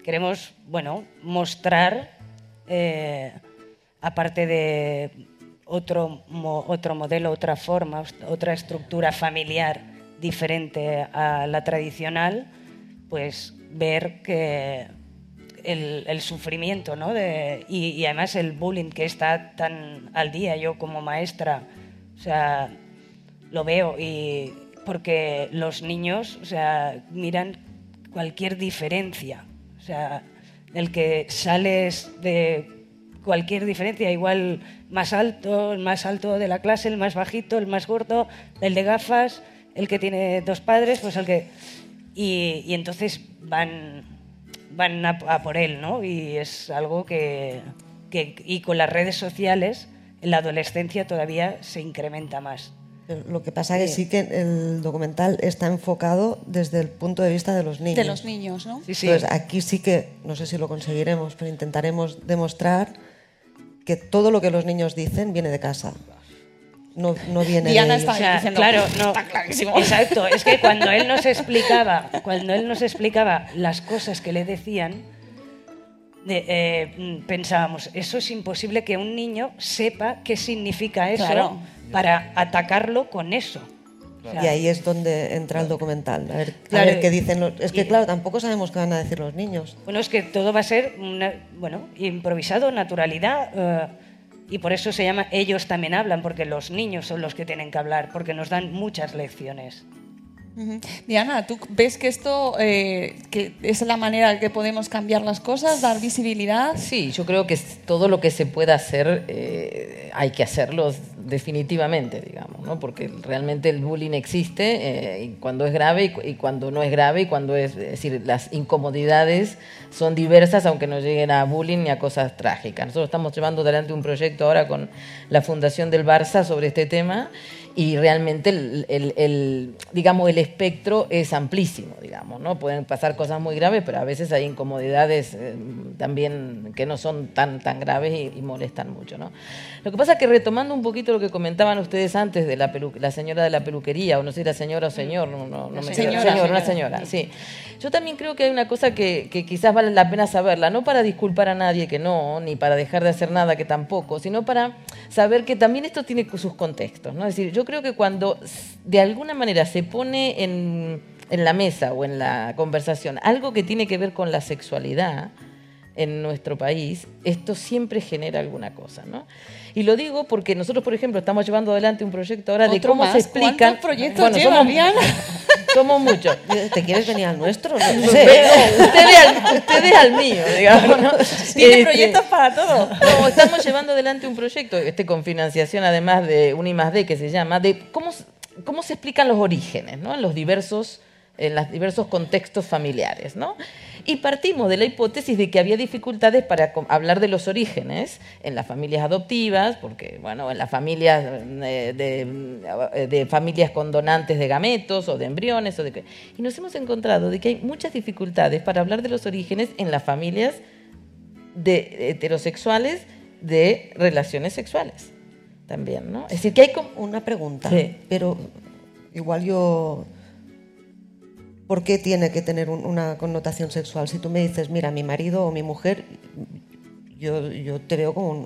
queremos, bueno, mostrar, eh, aparte de otro, otro modelo, otra forma, otra estructura familiar diferente a la tradicional, pues ver que el, sufrimiento, ¿no? Y, y además el bullying que está tan al día, yo como maestra, o sea, lo veo y porque los niños, o sea, miran cualquier diferencia, o sea, el que sales de cualquier diferencia, igual más alto, el más alto de la clase, el más bajito, el más gordo, el de gafas, el que tiene dos padres, pues el que y, entonces van van a, a por él, ¿no? Y es algo que, que y con las redes sociales en la adolescencia todavía se incrementa más. Lo que pasa es que sí que el documental está enfocado desde el punto de vista de los niños. De los niños, ¿no? Entonces, aquí sí que, no sé si lo conseguiremos, pero intentaremos demostrar que todo lo que los niños dicen viene de casa. No, no viene Diana de ellos. está diciendo, claro, no, está clarísimo. Exacto, es que cuando él nos explicaba, cuando él nos explicaba las cosas que le decían, de- eh, pensábamos, eso es imposible que un niño sepa qué significa eso Claro. Para atacarlo con eso. O sea, Y ahí es donde entra el documental. A ver, a Claro, ver qué dicen los... Es que, y- claro, tampoco sabemos qué van a decir los niños. Bueno, es que todo va a ser una- bueno, improvisado, naturalidad, eh, y por eso se llama ellos también hablan, porque los niños son los que tienen que hablar, porque nos dan muchas lecciones. Diana, ¿tú ves que esto eh, que es la manera que podemos cambiar las cosas, dar visibilidad? Sí, yo creo que todo lo que se pueda hacer eh, hay que hacerlo definitivamente, digamos, ¿no? porque realmente el bullying existe eh, cuando es grave y, cu- y cuando no es grave y cuando es, es decir, las incomodidades son diversas aunque no lleguen a bullying ni a cosas trágicas. Nosotros estamos llevando adelante un proyecto ahora con la Fundación del Barça sobre este tema y realmente el, digamos, el espectro es amplísimo, digamos, ¿no? Pueden pasar cosas muy graves, pero a veces hay incomodidades eh, también que no son tan, tan graves y, molestan mucho, ¿no? Lo que pasa que retomando un poquito que comentaban ustedes antes de la, pelu- la señora de la peluquería, o no sé si era señora o señor, no, no, no me señora. señor, una Señora. señora, sí. Yo también creo que hay una cosa que, que quizás vale la pena saberla, no para disculpar a nadie que no, ni para dejar de hacer nada que tampoco, sino para saber que también esto tiene sus contextos, ¿no? Es decir, yo creo que cuando de alguna manera se pone en, en la mesa o en la conversación algo que tiene que ver con la sexualidad, en nuestro país, esto siempre genera alguna cosa, ¿no? Y lo digo porque nosotros, por ejemplo, estamos llevando adelante un proyecto ahora de ¿Otro cómo más? se explican... ¿Cuántos proyectos Bueno, lleva, somos, Diana? somos muchos. ¿Te quieres venir al nuestro? No No sé. ustedes al, ustedes al mío, digamos. ¿no? Tiene Este, proyectos para todo. No, estamos llevando adelante un proyecto, este con financiación además de un I más D que se llama, de cómo, cómo se explican los orígenes, ¿no? En los diversos, en los diversos contextos familiares, ¿no? Y partimos de la hipótesis de que había dificultades para hablar de los orígenes en las familias adoptivas, porque, bueno, en las familias eh, de, de familias con donantes de gametos o de embriones, o de, y nos hemos encontrado de que hay muchas dificultades para hablar de los orígenes en las familias de heterosexuales de relaciones sexuales también, ¿no? Es decir, que hay como... Una pregunta, Sí. pero igual yo... ¿Por qué tiene que tener un- una connotación sexual? Si tú me dices, mira, mi marido o mi mujer, yo, yo te veo como un,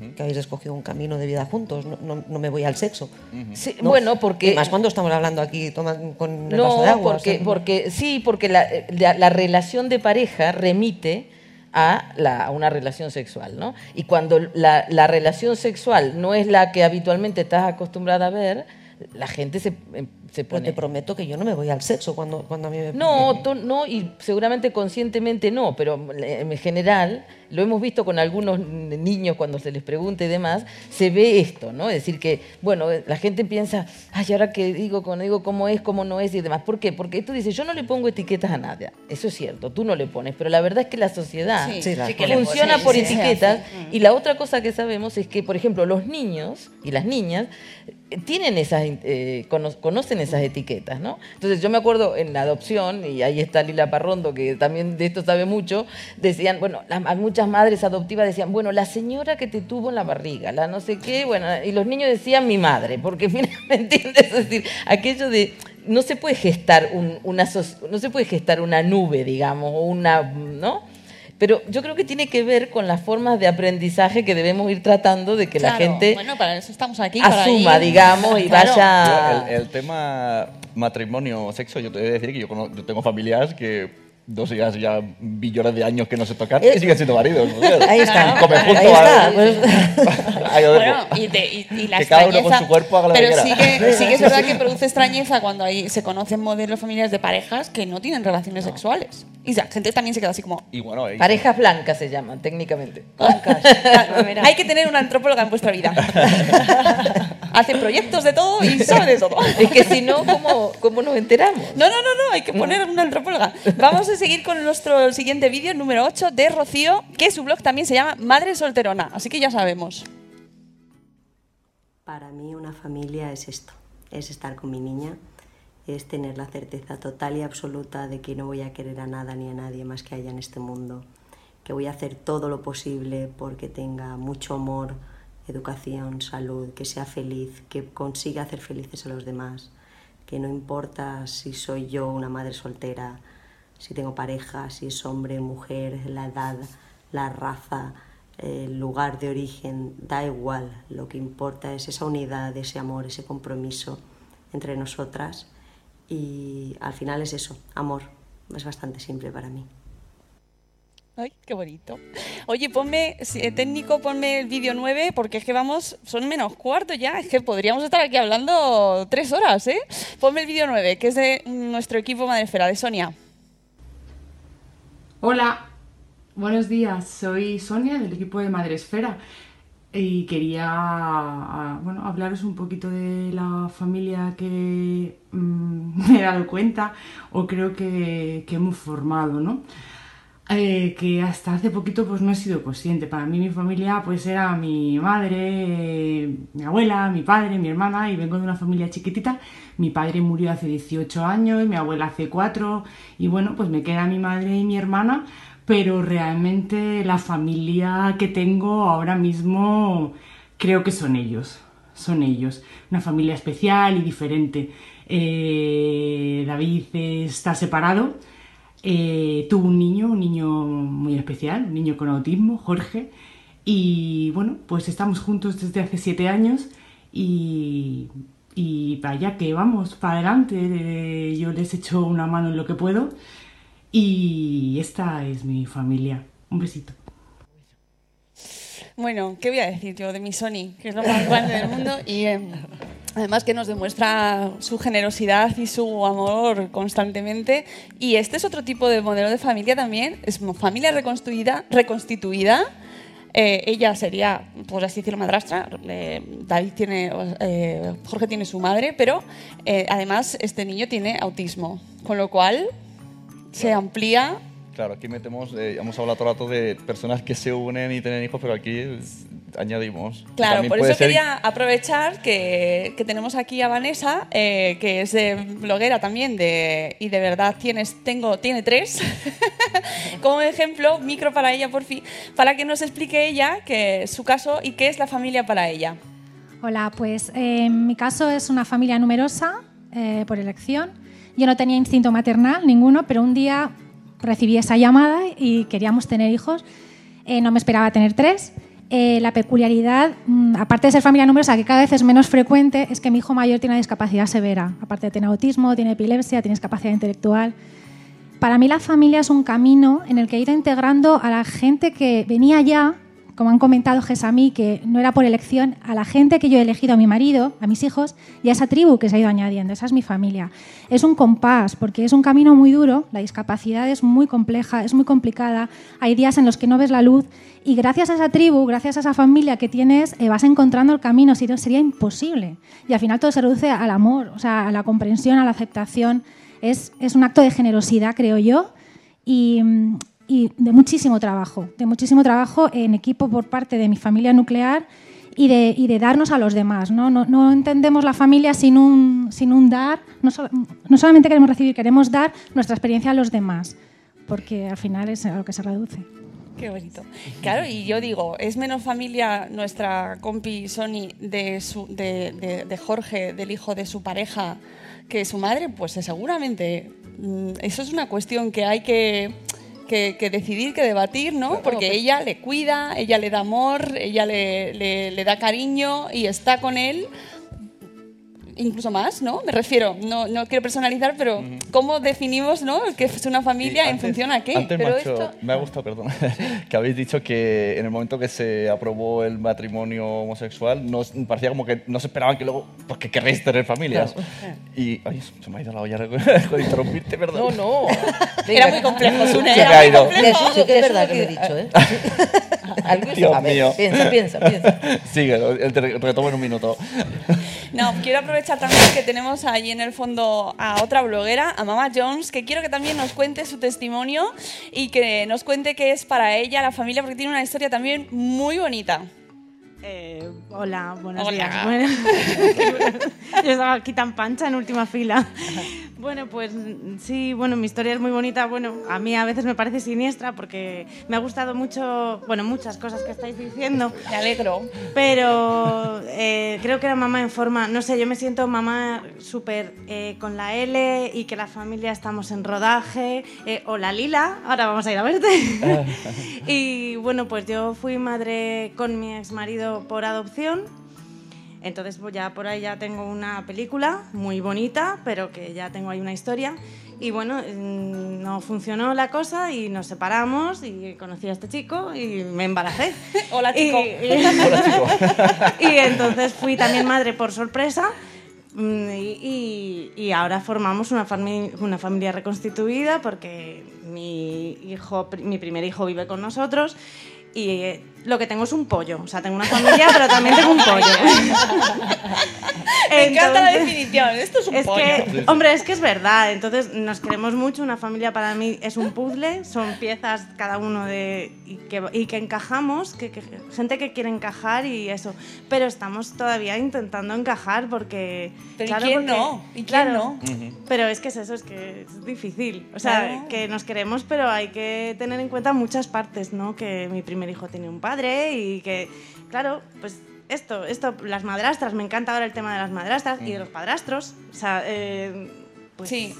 un- que habéis escogido un camino de vida juntos, no, no- no me voy al sexo. Sí, ¿no? bueno, porque- Y más cuando estamos hablando aquí toman con el vaso No, de agua. porque, o sea, porque sí, porque la, la- la relación de pareja remite a, la- a una relación sexual, ¿no? Y cuando la, la relación sexual no es la que habitualmente estás acostumbrada a ver, la gente se, se Pero te prometo que yo no me voy al sexo cuando, cuando a mí me... No, no, y seguramente conscientemente no, pero en general, lo hemos visto con algunos niños cuando se les pregunta y demás, se ve esto, ¿no? Es decir, que, bueno, la gente piensa, ay, ahora que digo, cuando digo cómo es, cómo no es y demás. ¿Por qué? Porque tú dices, yo no le pongo etiquetas a nadie. Eso es cierto, tú no le pones, pero la verdad es que la sociedad Sí, sí, que le funciona por etiquetas. sí. Y la otra cosa que sabemos es que, por ejemplo, los niños y las niñas eh, tienen esas, eh, cono- conocen esas etiquetas, ¿no? Entonces yo me acuerdo en la adopción, y ahí está Lila Parrondo, que también de esto sabe mucho, decían, bueno, las- muchas madres adoptivas decían, bueno, la señora que te tuvo en la barriga, la no sé qué, bueno, y los niños decían mi madre, porque finalmente, ¿entiendes? Es decir, aquello de, no se puede gestar un- una, no se puede gestar una nube, digamos, o una, ¿no? Pero yo creo que tiene que ver con las formas de aprendizaje que debemos ir tratando de que la Claro, gente Bueno, para eso estamos aquí. para asuma, ir- digamos, y Claro. vaya... El, el tema matrimonio, sexo, yo te voy a decir que yo, yo tengo familias que dos hijas ya billones de años que no se tocan Eh, y siguen siendo maridos. ¿no? Ahí está. Comen juntos. Ahí está, Ahí. Bueno, y, te- y- y la Que cada uno con su cuerpo haga lo que Pero quiera. sí que, sí que es verdad que produce extrañeza cuando hay, se conocen modelos familiares de parejas que no tienen relaciones sexuales. Y la gente también se queda así como... Y bueno, y- Parejas blancas se llaman técnicamente. Hay que tener una antropóloga en vuestra vida. Hace proyectos de todo y sabe de todo. Es que si no, ¿cómo, cómo nos enteramos? No, no, no, no, hay que poner una antropóloga. Vamos a seguir con nuestro siguiente vídeo, número 8, de Rocío, que su blog también se llama Madre Solterona, así que ya sabemos. Para mí una familia es esto, es estar con mi niña, es tener la certeza total y absoluta de que no voy a querer a nada ni a nadie más que haya en este mundo, que voy a hacer todo lo posible porque tenga mucho amor, educación, salud, que sea feliz, que consiga hacer felices a los demás, que no importa si soy yo una madre soltera, si tengo pareja, si es hombre, mujer, la edad, la raza, el lugar de origen, da igual. Lo que importa es esa unidad, ese amor, ese compromiso entre nosotras y al final es eso, amor. Es bastante simple para mí. Ay, qué bonito. Oye, ponme, eh, técnico, ponme el vídeo 9, porque es que vamos, son menos cuarto ya, es que podríamos estar aquí hablando tres horas, ¿eh? Ponme el vídeo 9, que es de nuestro equipo Madrefera, de Sonia. Hola, buenos días. Soy Sonia del equipo de Madresfera y quería ah, bueno, hablaros un poquito de la familia que mm, me he dado cuenta o creo que, que hemos formado, ¿no? eh, que hasta hace poquito pues no he sido consciente. Para mí mi familia pues era mi madre, mi abuela, mi padre, mi hermana y vengo de una familia chiquitita. Mi padre murió hace 18 años, mi abuela hace 4 y bueno pues me queda mi madre y mi hermana, pero realmente la familia que tengo ahora mismo creo que son ellos, son ellos. Una familia especial y diferente. Eh, David está separado eh, tuvo un niño, un niño muy especial, un niño con autismo, Jorge, y bueno, pues estamos juntos desde hace siete años y, y vaya que vamos, para adelante, eh, yo les echo una mano en lo que puedo y esta es mi familia. Un besito. Bueno, ¿qué voy a decir yo de mi Sony? Que es lo más grande del mundo y eh, además que nos demuestra su generosidad y su amor constantemente. Y este es otro tipo de modelo de familia también, es familia reconstruida, reconstituida. Eh, ella sería, por así decirlo, madrastra. David tiene, eh, Jorge tiene su madre, pero además este niño tiene autismo, con lo cual se amplía Claro, aquí metemos, eh, hemos hablado todo el rato de personas que se unen y tienen hijos, pero aquí añadimos. Claro, También por eso ser- quería aprovechar que, que tenemos aquí a Vanessa, eh, que es eh, bloguera también de, y de verdad tienes, tengo, tiene tres, como ejemplo, micro para ella por fin, para que nos explique ella que su caso y qué es la familia para ella. Hola, pues eh, en mi caso es una familia numerosa eh, por elección. Yo no tenía instinto maternal ninguno, pero un día recibí esa llamada y queríamos tener hijos. Eh, no me esperaba tener tres. Eh, la peculiaridad, mm, aparte de ser familia numerosa, que cada vez es menos frecuente, es que mi hijo mayor tiene una discapacidad severa. Aparte tener autismo, tiene epilepsia, tiene discapacidad intelectual. Para mí la familia es un camino en el que he ido integrando a la gente que venía ya, como han comentado Gesamí, que no era por elección, a la gente que yo he elegido, a mi marido, a mis hijos y a esa tribu que se ha ido añadiendo. Esa es mi familia. Es un compás, porque es un camino muy duro, la discapacidad es muy compleja, es muy complicada, hay días en los que no ves la luz y gracias a esa tribu, gracias a esa familia que tienes, eh, vas encontrando el camino, si no sería imposible. Y al final todo se reduce al amor, o sea, a la comprensión, a la aceptación. Es, es un acto de generosidad, creo yo, y, mm, y de muchísimo trabajo, de muchísimo trabajo en equipo por parte de mi familia nuclear y de, y de darnos a los demás. ¿no? No, no entendemos la familia sin un, sin un dar, no, sol- no solamente queremos recibir, queremos dar nuestra experiencia a los demás, porque al final es a lo que se reduce. Qué bonito. Claro, y yo digo, ¿es menos familia nuestra compi Sony de, su, de, de- de Jorge, del hijo de su pareja, que su madre? Pues seguramente. mm, Eso es una cuestión que hay que, que- que decidir, que debatir, ¿no? Porque pues- ella le cuida, ella le da amor, ella le, le- le da cariño y está con él incluso más, ¿no? Me refiero, no, no quiero personalizar, pero ¿cómo definimos, ¿no? que es una familia en Antes- función a qué? Antes, pero macho, esto... me ha gustado, perdón, que habéis dicho que en el momento que se aprobó el matrimonio homosexual, nos parecía como que no se esperaban que luego, pues que querréis tener familias. Y, ay, se me ha ido la olla con interrumpirte, perdón. No, no. Era muy complejo, Sune, Se era muy complejo. Eso, que es eso verdad lo que lo he dicho, ¿eh? Algo Dios a ver, mío. Piensa, piensa, piensa. Sigue, retomo en un minuto. No, quiero aprovechar también que tenemos allí en el fondo a otra bloguera, a Mama Jones, que quiero que también nos cuente su testimonio y que nos cuente qué es para ella la familia, porque tiene una historia también muy bonita. Eh, hola, buenos Hola. días. Bueno, yo estaba aquí tan pancha en última fila. Bueno, pues sí, bueno, mi historia es muy bonita. Bueno, a mí a veces me parece siniestra porque me ha gustado mucho, bueno, muchas cosas que estáis diciendo. Me alegro. Pero eh, creo que era mamá en forma, no sé, yo me siento mamá súper eh, con la L y que la familia estamos en rodaje. Eh, hola Lila, ahora vamos a ir a verte. Y bueno, pues yo fui madre con mi ex marido por adopción. Entonces, pues ya por ahí ya tengo una película muy bonita, pero que ya tengo ahí una historia. Y bueno, mm, no funcionó la cosa y nos separamos y conocí a este chico y me embaracé. Hola, chico. Y, y- Hola, chico. y entonces fui también madre por sorpresa. mm, Y, y- y ahora formamos una, fami- una familia reconstituida porque mi, hijo, mi primer hijo vive con nosotros y eh, lo que tengo es un pollo. O sea, tengo una familia, pero también tengo un pollo. Me encanta la definición. Esto es un es pollo. que, hombre, es que es verdad. Entonces nos queremos mucho. Una familia para mí es un puzzle. Son piezas cada uno de y que, y que encajamos, que, que- gente que quiere encajar y eso. Pero estamos todavía intentando encajar porque. Pero ¿y claro, quién porque- no? ¿Y quién claro, no? Pero es que es eso, es que es difícil. O sea, Claro. que nos queremos, pero hay que tener en cuenta muchas partes, ¿no? Que mi primer hijo tiene un padre y que, claro, pues esto, esto, las madrastras, me encanta ahora el tema de las madrastras y de los padrastros. O sea, eh, pues Sí.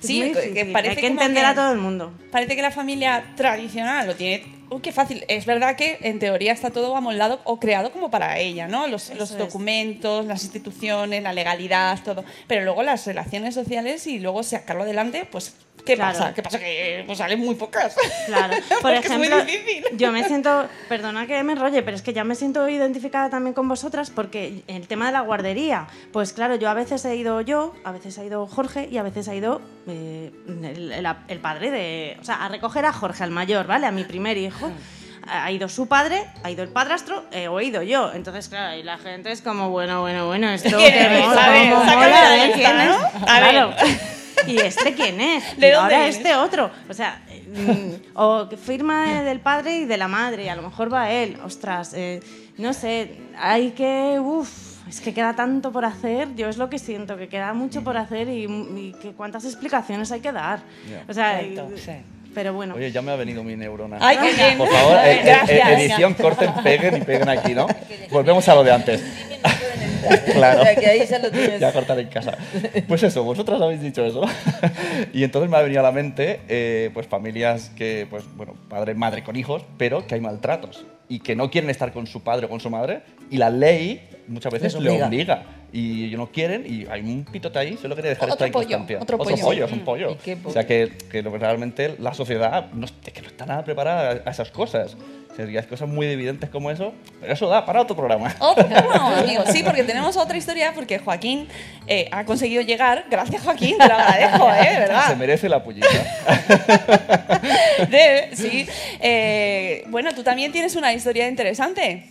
Sí, que parece hay que entender que- a todo el mundo. Parece que la familia tradicional lo tiene. Uy, qué fácil. Es verdad que en teoría está todo amoldado o creado como para ella, ¿no? Los, documentos, las instituciones, la legalidad, todo. Pero luego las relaciones sociales y luego sacarlo adelante, pues, ¿qué Claro. pasa? ¿Qué pasa? Que pues, salen muy pocas. Claro, por Porque es muy ejemplo, difícil. yo me siento, perdona que me enrolle, pero es que ya me siento identificada también con vosotras porque el tema de la guardería, pues claro, yo a veces he ido yo, a veces ha ido Jorge y a veces ha ido eh, el, el- el padre de, o sea, a recoger a Jorge, al mayor, ¿vale? A mi primer hijo. Ha ido su padre, ha ido el padrastro, eh, o he ido yo. Entonces, claro, y la gente es como, bueno, bueno, bueno, esto ¿Quién que es? mola, A ver, es. ¿no? A ver. Claro. ¿Y este quién es? ¿De Y dónde ahora este otro. O sea, mm, o firma del padre y de la madre, y a lo mejor va él. Ostras, eh, no sé, hay que. Uf, es que queda tanto por hacer. Yo es lo que siento, que queda mucho por hacer y, y que cuántas explicaciones hay que dar. Ya. O sea, Cierto, y- sí. Pero bueno. Oye, ya me ha venido mi neurona. Ay, qué bien. Por favor, eh, eh, Gracias. edición, corten, peguen y peguen aquí, ¿no? Volvemos a lo de antes. claro. O sea, que ahí ya lo tienes. Ya cortar en casa. Pues eso, vosotras habéis dicho eso. y entonces me ha venido a la mente, eh, pues familias que, pues bueno, padre, madre con hijos, pero que hay maltratos y que no quieren estar con su padre o con su madre y la ley muchas veces Les le obliga. obliga y ellos no quieren y hay un pitote ahí, solo quería dejar Otro esto en pollo, constancia. otro pollo. es un Mm. pollo. ¿Y qué O sea que, que realmente la sociedad no, es que no está nada preparada a esas cosas. Hay cosas muy evidentes como eso, pero eso da para otro programa. Otro no, amigo. Sí, porque tenemos otra historia, porque Joaquín eh, ha conseguido llegar. Gracias, Joaquín, te lo agradezco, ¿eh? Se merece la pullita. De- sí. Eh, bueno, tú también tienes una historia interesante.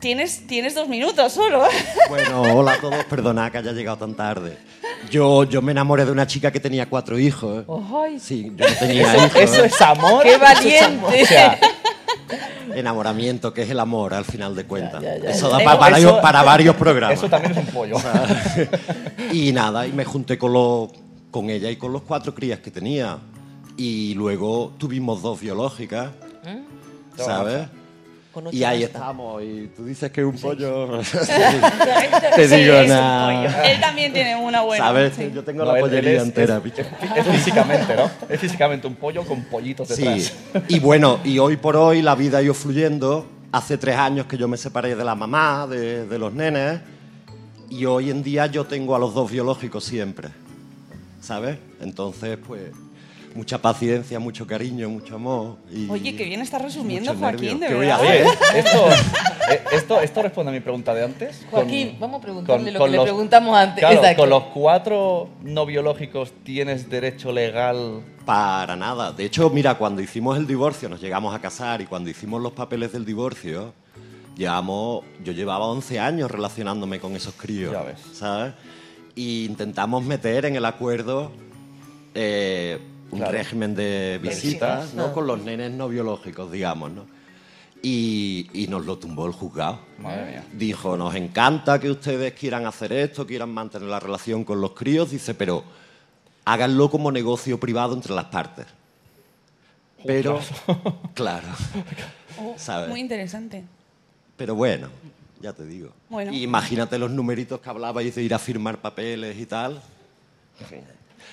Tienes, tienes dos minutos solo. Bueno, hola a todos, perdonad que haya llegado tan tarde. Yo, yo me enamoré de una chica que tenía cuatro hijos. Ay. Sí, yo no tenía Eso- hijos. eso es amor. ¡Qué Eso es amor. valiente! O sea, Enamoramiento, que es el amor al final de cuentas. ya, ya. Eso da para, eso- para varios programas. Eso también es un pollo. Y nada, y me junté con, los, con ella y con los cuatro crías que tenía. Y luego tuvimos dos biológicas, ¿sabes? Con ocho Y ahí basta. estamos. Y tú dices que es un pollo. Te digo es un nada. pollo. Él también tiene una buena. ¿Sabes? sí. Yo tengo No, la él pollería es- entera, es- bicho. Es, físicamente, ¿no? Es físicamente un pollo con pollitos Sí, detrás. y bueno, y hoy por hoy la vida ha ido fluyendo. Hace tres años que yo me separé de la mamá, de, de los nenes, y hoy en día yo tengo a los dos biológicos siempre, ¿sabes? Entonces, pues, mucha paciencia, mucho cariño, mucho amor. Y Oye, que bien estás resumiendo, Joaquín, de nervio. ¿Qué voy a verdad. Oye, esto, eh, esto, esto responde a mi pregunta de antes. Con- Joaquín, vamos a preguntarle lo con que le preguntamos antes. Claro, Exacto. con los cuatro no biológicos tienes derecho legal. Para nada. De hecho, mira, cuando hicimos el divorcio, nos llegamos a casar y cuando hicimos los papeles del divorcio, llevamos, yo llevaba 11 años relacionándome con esos críos. Ya ves. ¿Sabes? Y intentamos meter en el acuerdo eh, un Claro. régimen de visitas, visitas, ¿no? no. Con los nenes no biológicos, digamos, ¿no? Y, y nos lo tumbó el juzgado. Madre mía. Dijo, nos encanta que ustedes quieran hacer esto, quieran mantener la relación con los críos, dice, pero háganlo como negocio privado entre las partes. Pero, claro, ¿sabes? Muy interesante. Pero bueno, ya te digo. Bueno. Imagínate los numeritos que hablabais de ir a firmar papeles y tal.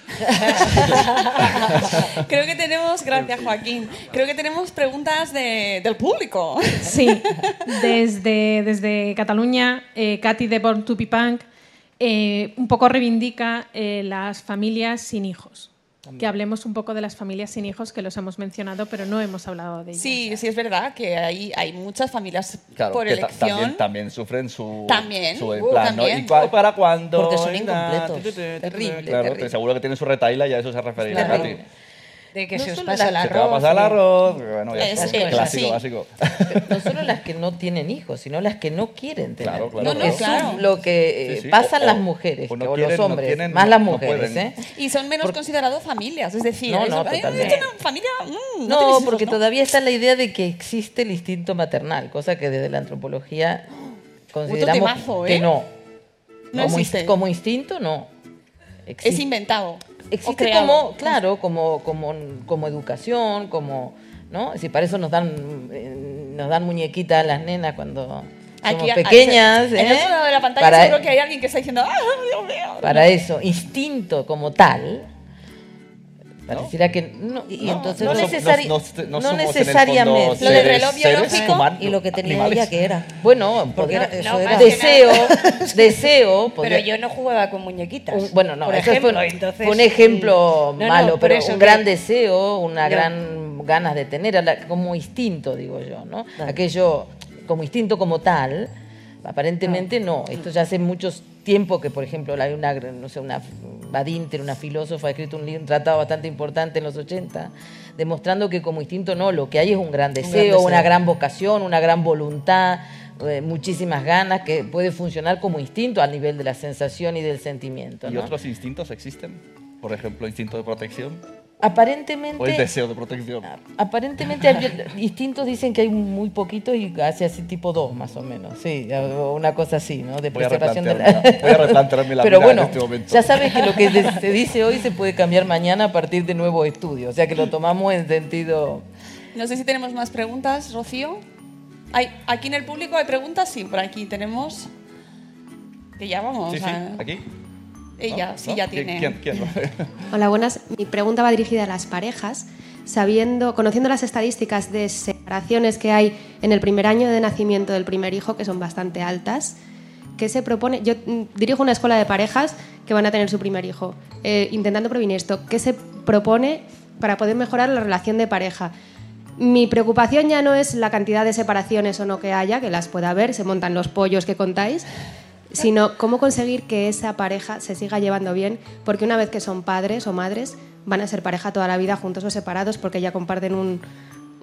Creo que tenemos, gracias Joaquín, creo que tenemos preguntas de- del público. Sí, desde, desde Cataluña, eh, Katy de Born to be Punk eh, un poco reivindica eh, las familias sin hijos. Que hablemos un poco de las familias sin hijos, que los hemos mencionado, pero no hemos hablado de ellas. Sí, sí es verdad que hay, hay muchas familias Claro, por que elección. también, también sufren su, También, su uh, plan, ¿no? ¿Y cua- para cuándo? Porque son incompletos. Terrible, Claro, terrible. seguro que tiene su retaila y a eso se referirá Terrible. De que No se os solo pasa el las- arroz. Se te va a pasar el arroz. Bueno, ya Es que- Clásico, sí. básico. no solo las que no tienen hijos, sino las que no quieren tener. Claro, claro, Lo claro. que son- Lo que eh, Sí, sí. pasan O- las mujeres, o no que- o quieren, los no hombres, tienen, más no- las no mujeres. ¿eh? Y son menos considerados familias, es decir, No, es- no, totalmente. es una familia. mm, no, No, hijos, porque ¿no? todavía está la idea de que existe el instinto maternal, cosa que desde la antropología consideramos temazo, que ¿eh? no. No como, existe. inst- como instinto, no. Es inventado. Existe como, claro, como, como, como educación, como, ¿no? Si para eso nos dan, eh, nos dan muñequitas a las nenas cuando Aquí, somos a- pequeñas. En el ¿eh? otro lado de la pantalla Para- seguro que hay alguien que está diciendo, ¡ah, Dios mío! para eso, instinto como tal, pareciera que no, Y, no, entonces no, no- necesari- no- no no somos en el necesariamente. fondo Lo del reloj biológico. humanos, y lo que tenía animales. ella que era. Bueno, Porque podría- era- eso no, era. deseo, deseo. Pero podría- yo no jugaba con muñequitas. un- bueno, no, por eso ejemplo, fue, entonces, fue un ejemplo no, no, malo, pero un que- gran deseo, una No. gran ganas de tener, como instinto, digo yo, ¿no? Aquello, como instinto como tal, aparentemente no. Esto ya hace muchos tiempo que, por ejemplo, hay una, no sé, una Badinter, una filósofa, ha escrito un, libro, un tratado bastante importante en los 80, demostrando que como instinto no, lo que hay es un gran deseo, deseo. una gran vocación, una gran voluntad, eh, muchísimas ganas que puede funcionar como instinto a nivel de la sensación y del sentimiento. ¿Y otros instintos existen? Por ejemplo, instinto de protección. Aparentemente, O el deseo de protección. aparentemente hay instintos dicen que hay muy poquitos y hace así tipo dos más o menos, sí, o una cosa así, ¿no? De Voy preservación de la... voy a replantearme la Pero vida en bueno, este momento. ya sabes que lo que se dice hoy se puede cambiar mañana a partir de nuevos estudios, o sea que lo tomamos en sentido... No sé si tenemos más preguntas, Rocío. ¿Hay, ¿Aquí en el público hay preguntas? Sí, por aquí tenemos... Que ya vamos Sí, sí, aquí. Ella, ¿No? sí, ¿No? ya ¿Quién- tiene... quién- quién? Hola, buenas. Mi pregunta va dirigida a las parejas. Sabiendo, conociendo las estadísticas de separaciones que hay en el primer año de nacimiento del primer hijo, que son bastante altas, ¿qué se propone? Yo mm, dirijo una escuela de parejas que van a tener su primer hijo. Eh, intentando prevenir esto, ¿qué se propone para poder mejorar la relación de pareja? Mi preocupación ya no es la cantidad de separaciones o no que haya, que las pueda haber, se montan los pollos que contáis, sino cómo conseguir que esa pareja se siga llevando bien, porque una vez que son padres o madres, van a ser pareja toda la vida juntos o separados, porque ya comparten un-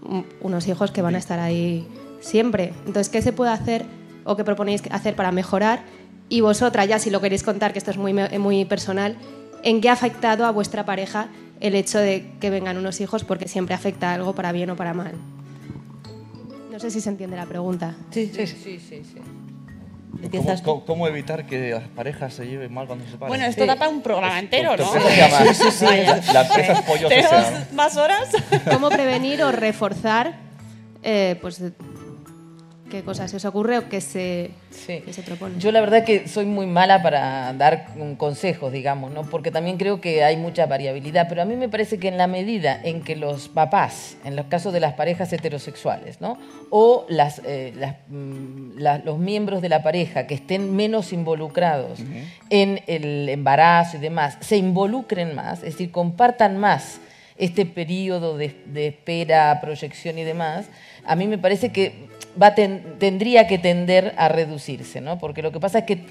un- unos hijos que van a estar ahí siempre. Entonces, ¿qué se puede hacer o qué proponéis hacer para mejorar? Y vosotras, ya si lo queréis contar, que esto es muy, muy personal, ¿en qué ha afectado a vuestra pareja el hecho de que vengan unos hijos? Porque siempre afecta algo para bien o para mal. No sé si se entiende la pregunta. Sí, sí, sí. sí, sí. ¿Cómo, cómo, cómo evitar que las parejas se lleven mal cuando se separan? Bueno, esto da para un programa entero, ¿no? Sí, sí, sí. La empresa es pollo ¿Tenemos más horas? ¿Cómo prevenir o reforzar eh, pues, qué cosas se os ocurre o qué se, qué se propone? Yo la verdad que soy muy mala para dar consejos, digamos, ¿no? Porque también creo que hay mucha variabilidad, pero a mí me parece que en la medida en que los papás, en los casos de las parejas heterosexuales, ¿no? O las, eh, las, mm, la- los miembros de la pareja que estén menos involucrados en el embarazo y demás, se involucren más, es decir, compartan más este periodo de, de espera, proyección y demás, a mí me parece que va tendría que tender a reducirse, ¿no? Porque lo que pasa es que,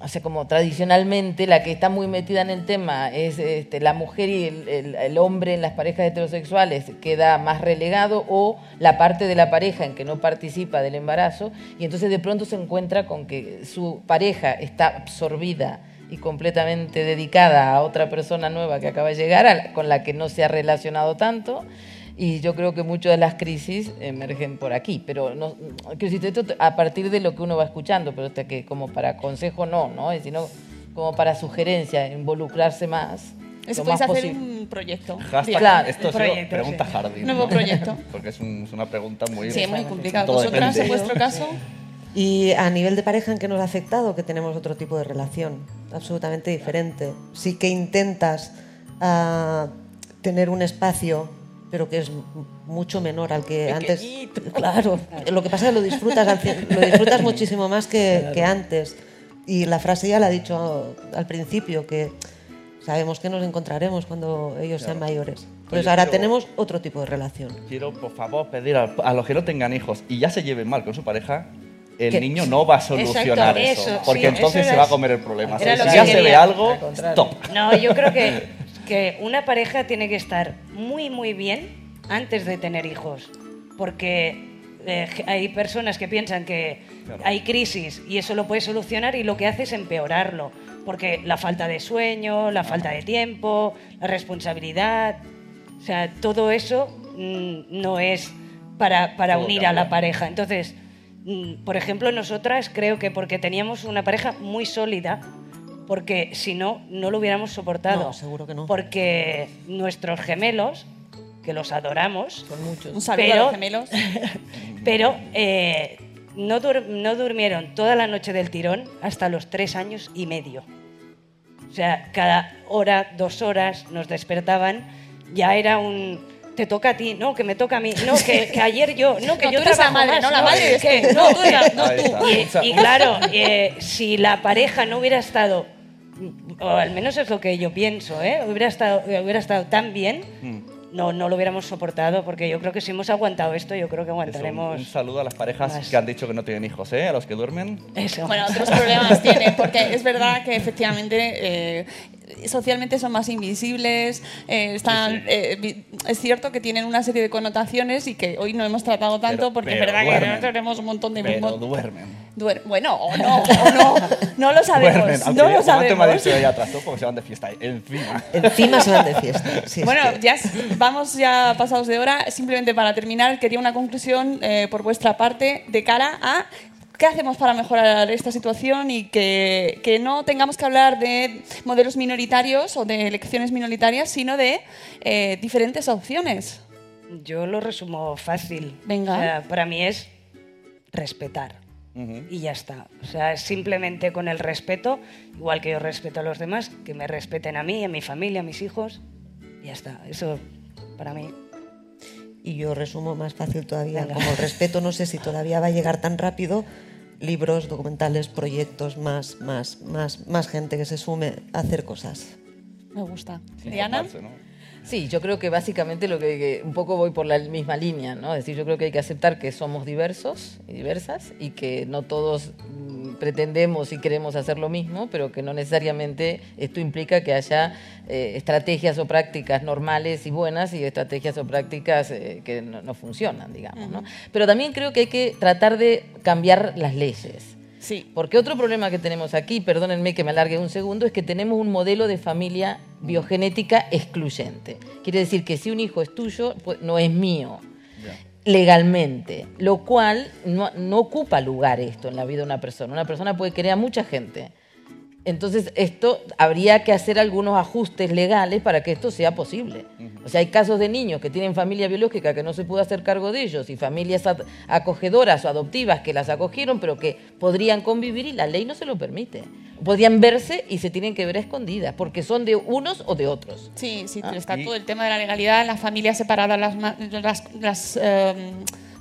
o sea, como tradicionalmente la que está muy metida en el tema es este, la mujer y el, el- hombre en las parejas heterosexuales queda más relegado o la parte de la pareja en que no participa del embarazo y entonces de pronto se encuentra con que su pareja está absorbida y completamente dedicada a otra persona nueva que acaba de llegar, con la que no se ha relacionado tanto. Y yo creo que muchas de las crisis emergen por aquí, pero no, esto a partir de lo que uno va escuchando, pero hasta que como para consejo no, ¿no? Es sino como para sugerencia, involucrarse más. Eso lo más podéis hacer posible. un proyecto. Hashtag, Bien. esto sido pregunta Hardy. Nuevo proyecto. Porque es, un- es una pregunta muy... Sí, es muy complicado. Todo ¿Vosotras, en vuestro caso? Y a nivel de pareja, ¿en qué nos ha afectado? Que tenemos otro tipo de relación, absolutamente diferente. Sí que intentas ah, tener un espacio, pero que es mucho menor al que antes. Claro, lo que pasa es que lo disfrutas, lo disfrutas muchísimo más que, Claro. que antes. Y la frase ya la ha dicho al principio, que sabemos que nos encontraremos cuando ellos sean mayores. Entonces Oye, ahora pero- tenemos otro tipo de relación. Quiero, por favor, pedir a, a los que no tengan hijos y ya se lleven mal con su pareja, el Que- niño no va a solucionar Exacto, eso, eso, porque sí, entonces eso se va a comer el problema. Si ya se ve quería. algo, stop. No, yo creo que que una pareja tiene que estar muy, muy bien antes de tener hijos. Porque eh, hay personas que piensan que Claro. hay crisis y eso lo puede solucionar y lo que hace es empeorarlo. Porque la falta de sueño, la falta de tiempo, la responsabilidad, o sea, todo eso mm, no es para, para unir a la pareja. Entonces, mm, por ejemplo, nosotras creo que porque teníamos una pareja muy sólida, porque si no, no lo hubiéramos soportado. No, seguro que no. Porque nuestros gemelos, que los adoramos, son muchos. Un saludo a los gemelos. pero eh, no, dur- no durmieron toda la noche del tirón hasta los tres años y medio. O sea, cada hora, dos horas nos despertaban, ya era un... Te toca a ti, no, que me toca a mí, no, que, que ayer yo, no, que No, yo tú eres la trabajo madre, más, no, la madre que- tú. no, tú no, tú. Y, y claro, eh, si la pareja no hubiera estado, o al menos es lo que yo pienso, ¿eh? hubiera, estado, hubiera estado tan bien, no, no lo hubiéramos soportado, porque yo creo que si hemos aguantado esto, yo creo que Eso, un, aguantaremos. un saludo a las parejas más. que han dicho que no tienen hijos, ¿eh? A los que duermen. Eso. Bueno, otros problemas tienen, porque es verdad que efectivamente eh, socialmente son más invisibles, eh, están, eh, es cierto que tienen una serie de connotaciones y que hoy no hemos tratado tanto Pero- porque pero es verdad duermen. que tenemos un montón de... Pero mon- duermen. duer- bueno, o no, o no, no lo sabemos, Duermen. No lo momento me ha sabemos. dicho ella atrás, ¿no? porque se van de fiesta encima. Encima se van de fiesta. sí, es bueno, que- ya vamos ya pasados de hora. Simplemente para terminar, quería una conclusión eh, por vuestra parte de cara a qué hacemos para mejorar esta situación y que, que no tengamos que hablar de modelos minoritarios o de elecciones minoritarias, sino de eh, diferentes opciones. Yo lo resumo fácil. Venga. O sea, para mí es respetar. Y ya está. O sea, es simplemente con el respeto, igual que yo respeto a los demás, que me respeten a mí, a mi familia, a mis hijos. Y ya está. Eso para mí. Y yo resumo más fácil todavía, Venga. como el respeto no sé si todavía va a llegar tan rápido, libros, documentales, proyectos, más, más, más, más gente que se sume a hacer cosas. Me gusta. Diana. Sí, yo creo que básicamente lo que, que un poco voy por la misma línea, ¿no? Es decir, yo creo que hay que aceptar que somos diversos y diversas y que no todos mm, pretendemos y queremos hacer lo mismo, pero que no necesariamente esto implica que haya eh, estrategias o prácticas normales y buenas y estrategias o prácticas eh, que no, no funcionan, digamos, ¿no? Pero también creo que hay que tratar de cambiar las leyes. Sí. Porque otro problema que tenemos aquí, perdónenme que me alargue un segundo, es que tenemos un modelo de familia biogenética excluyente. Quiere decir que si un hijo es tuyo, pues no es mío legalmente, lo cual no, no ocupa lugar esto en la vida de una persona. Una persona puede querer a mucha gente. Entonces, esto habría que hacer algunos ajustes legales para que esto sea posible. O sea, hay casos de niños que tienen familia biológica que no se pudo hacer cargo de ellos y familias acogedoras o adoptivas que las acogieron, pero que podrían convivir y la ley no se lo permite. Podrían verse y se tienen que ver a escondidas, porque son de unos o de otros. Sí, sí, Ah. está Y- todo el tema de la legalidad, las familias separadas, las, ma- las, las, em,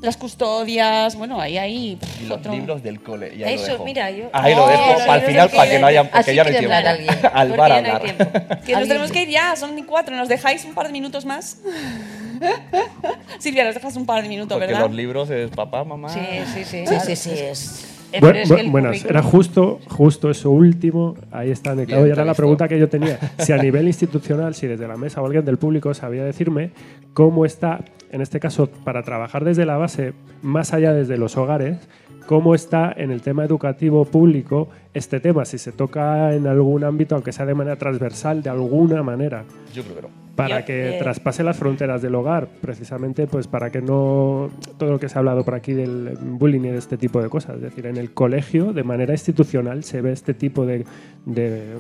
las custodias, bueno, ahí hay pff, Y los otro- libros del cole. Y ahí Eso, lo dejo. mira, yo- Ahí lo dejo para el libros final, para que no haya. cole. Porque Así ya no hay tiempo. alguien, Al porque bar hay hablar. tiempo. Que nos tenemos que ir ya, son ni cuatro, nos dejáis un par de minutos más. Silvia, nos dejas un par de minutos, Porque ¿verdad? los libros es papá, mamá. Sí, sí, sí. Sí, sí, sí, es... Bu- pero es que buenas, era justo, justo eso último, ahí está anotado. Bien, y era la pregunta que yo tenía. Si a nivel institucional, si desde la mesa o alguien del público sabía decirme cómo está, en este caso, para trabajar desde la base, más allá desde los hogares, cómo está en el tema educativo público este tema, si se toca en algún ámbito, aunque sea de manera transversal, de alguna manera Yo creo que no. para Yo, que eh, traspase las fronteras del hogar, precisamente pues para que no todo lo que se ha hablado por aquí del bullying y de este tipo de cosas, es decir, en el colegio de manera institucional se ve este tipo de, de,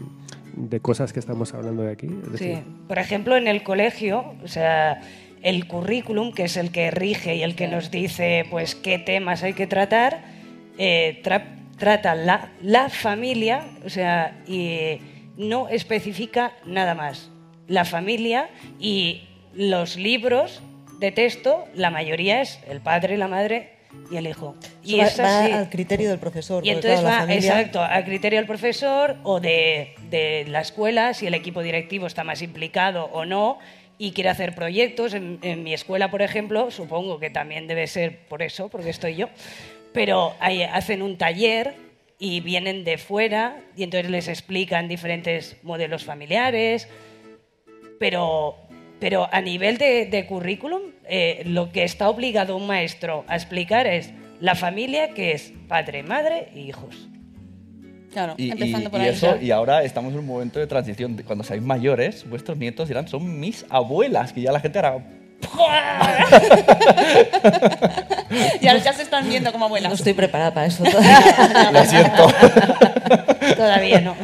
de cosas que estamos hablando de aquí. Es decir, Sí. Por ejemplo, en el colegio, o sea, el currículum, que es el que rige y el que nos dice pues qué temas hay que tratar, eh, tra- trata la, la familia, o sea, y no especifica nada más. La familia y los libros de texto, la mayoría es el padre, la madre y el hijo. Y Eso va, va al criterio del profesor. Y entonces claro, la va, familia- exacto, a criterio del profesor o de, de la escuela, si el equipo directivo está más implicado o no y quiere hacer proyectos. En, mi escuela, por ejemplo, supongo que también debe ser por eso, porque estoy yo, pero hacen un taller y vienen de fuera y entonces les explican diferentes modelos familiares. Pero, pero a nivel de, currículum, eh, lo que está obligado un maestro a explicar es la familia que es padre, madre e hijos. Claro, Y, empezando y- por y ahí. eso, y ahora estamos en un momento de transición. Cuando seáis mayores, vuestros nietos dirán, son mis abuelas, que ya la gente hará... Ya, ya se están viendo como abuelas. No estoy preparada para eso Lo siento. Todavía no.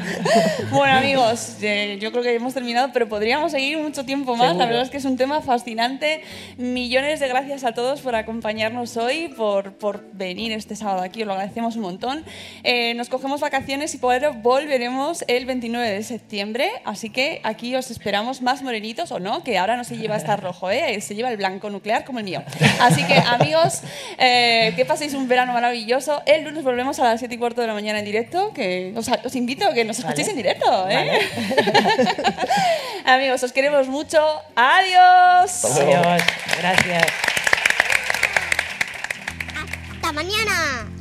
Bueno, amigos, eh, yo creo que hemos terminado, pero podríamos seguir mucho tiempo más. La Seguro. verdad es que es un tema fascinante. Millones de gracias a todos por acompañarnos hoy, por, por venir este sábado aquí. Os lo agradecemos un montón. Eh, nos cogemos vacaciones y por volveremos el 29 de septiembre. Así que aquí os esperamos más morenitos o no, que ahora no se lleva a estar rojo, ¿eh? se lleva el blanco nuclear como el mío. Así que, amigos, eh, que paséis un verano maravilloso. El lunes volvemos a las 7 y cuarto de la mañana en directo. Que os, os invito a que nos escuchéis en directo. ¿eh? Amigos, os queremos mucho. Adiós. Adiós. Gracias. ¡Hasta mañana!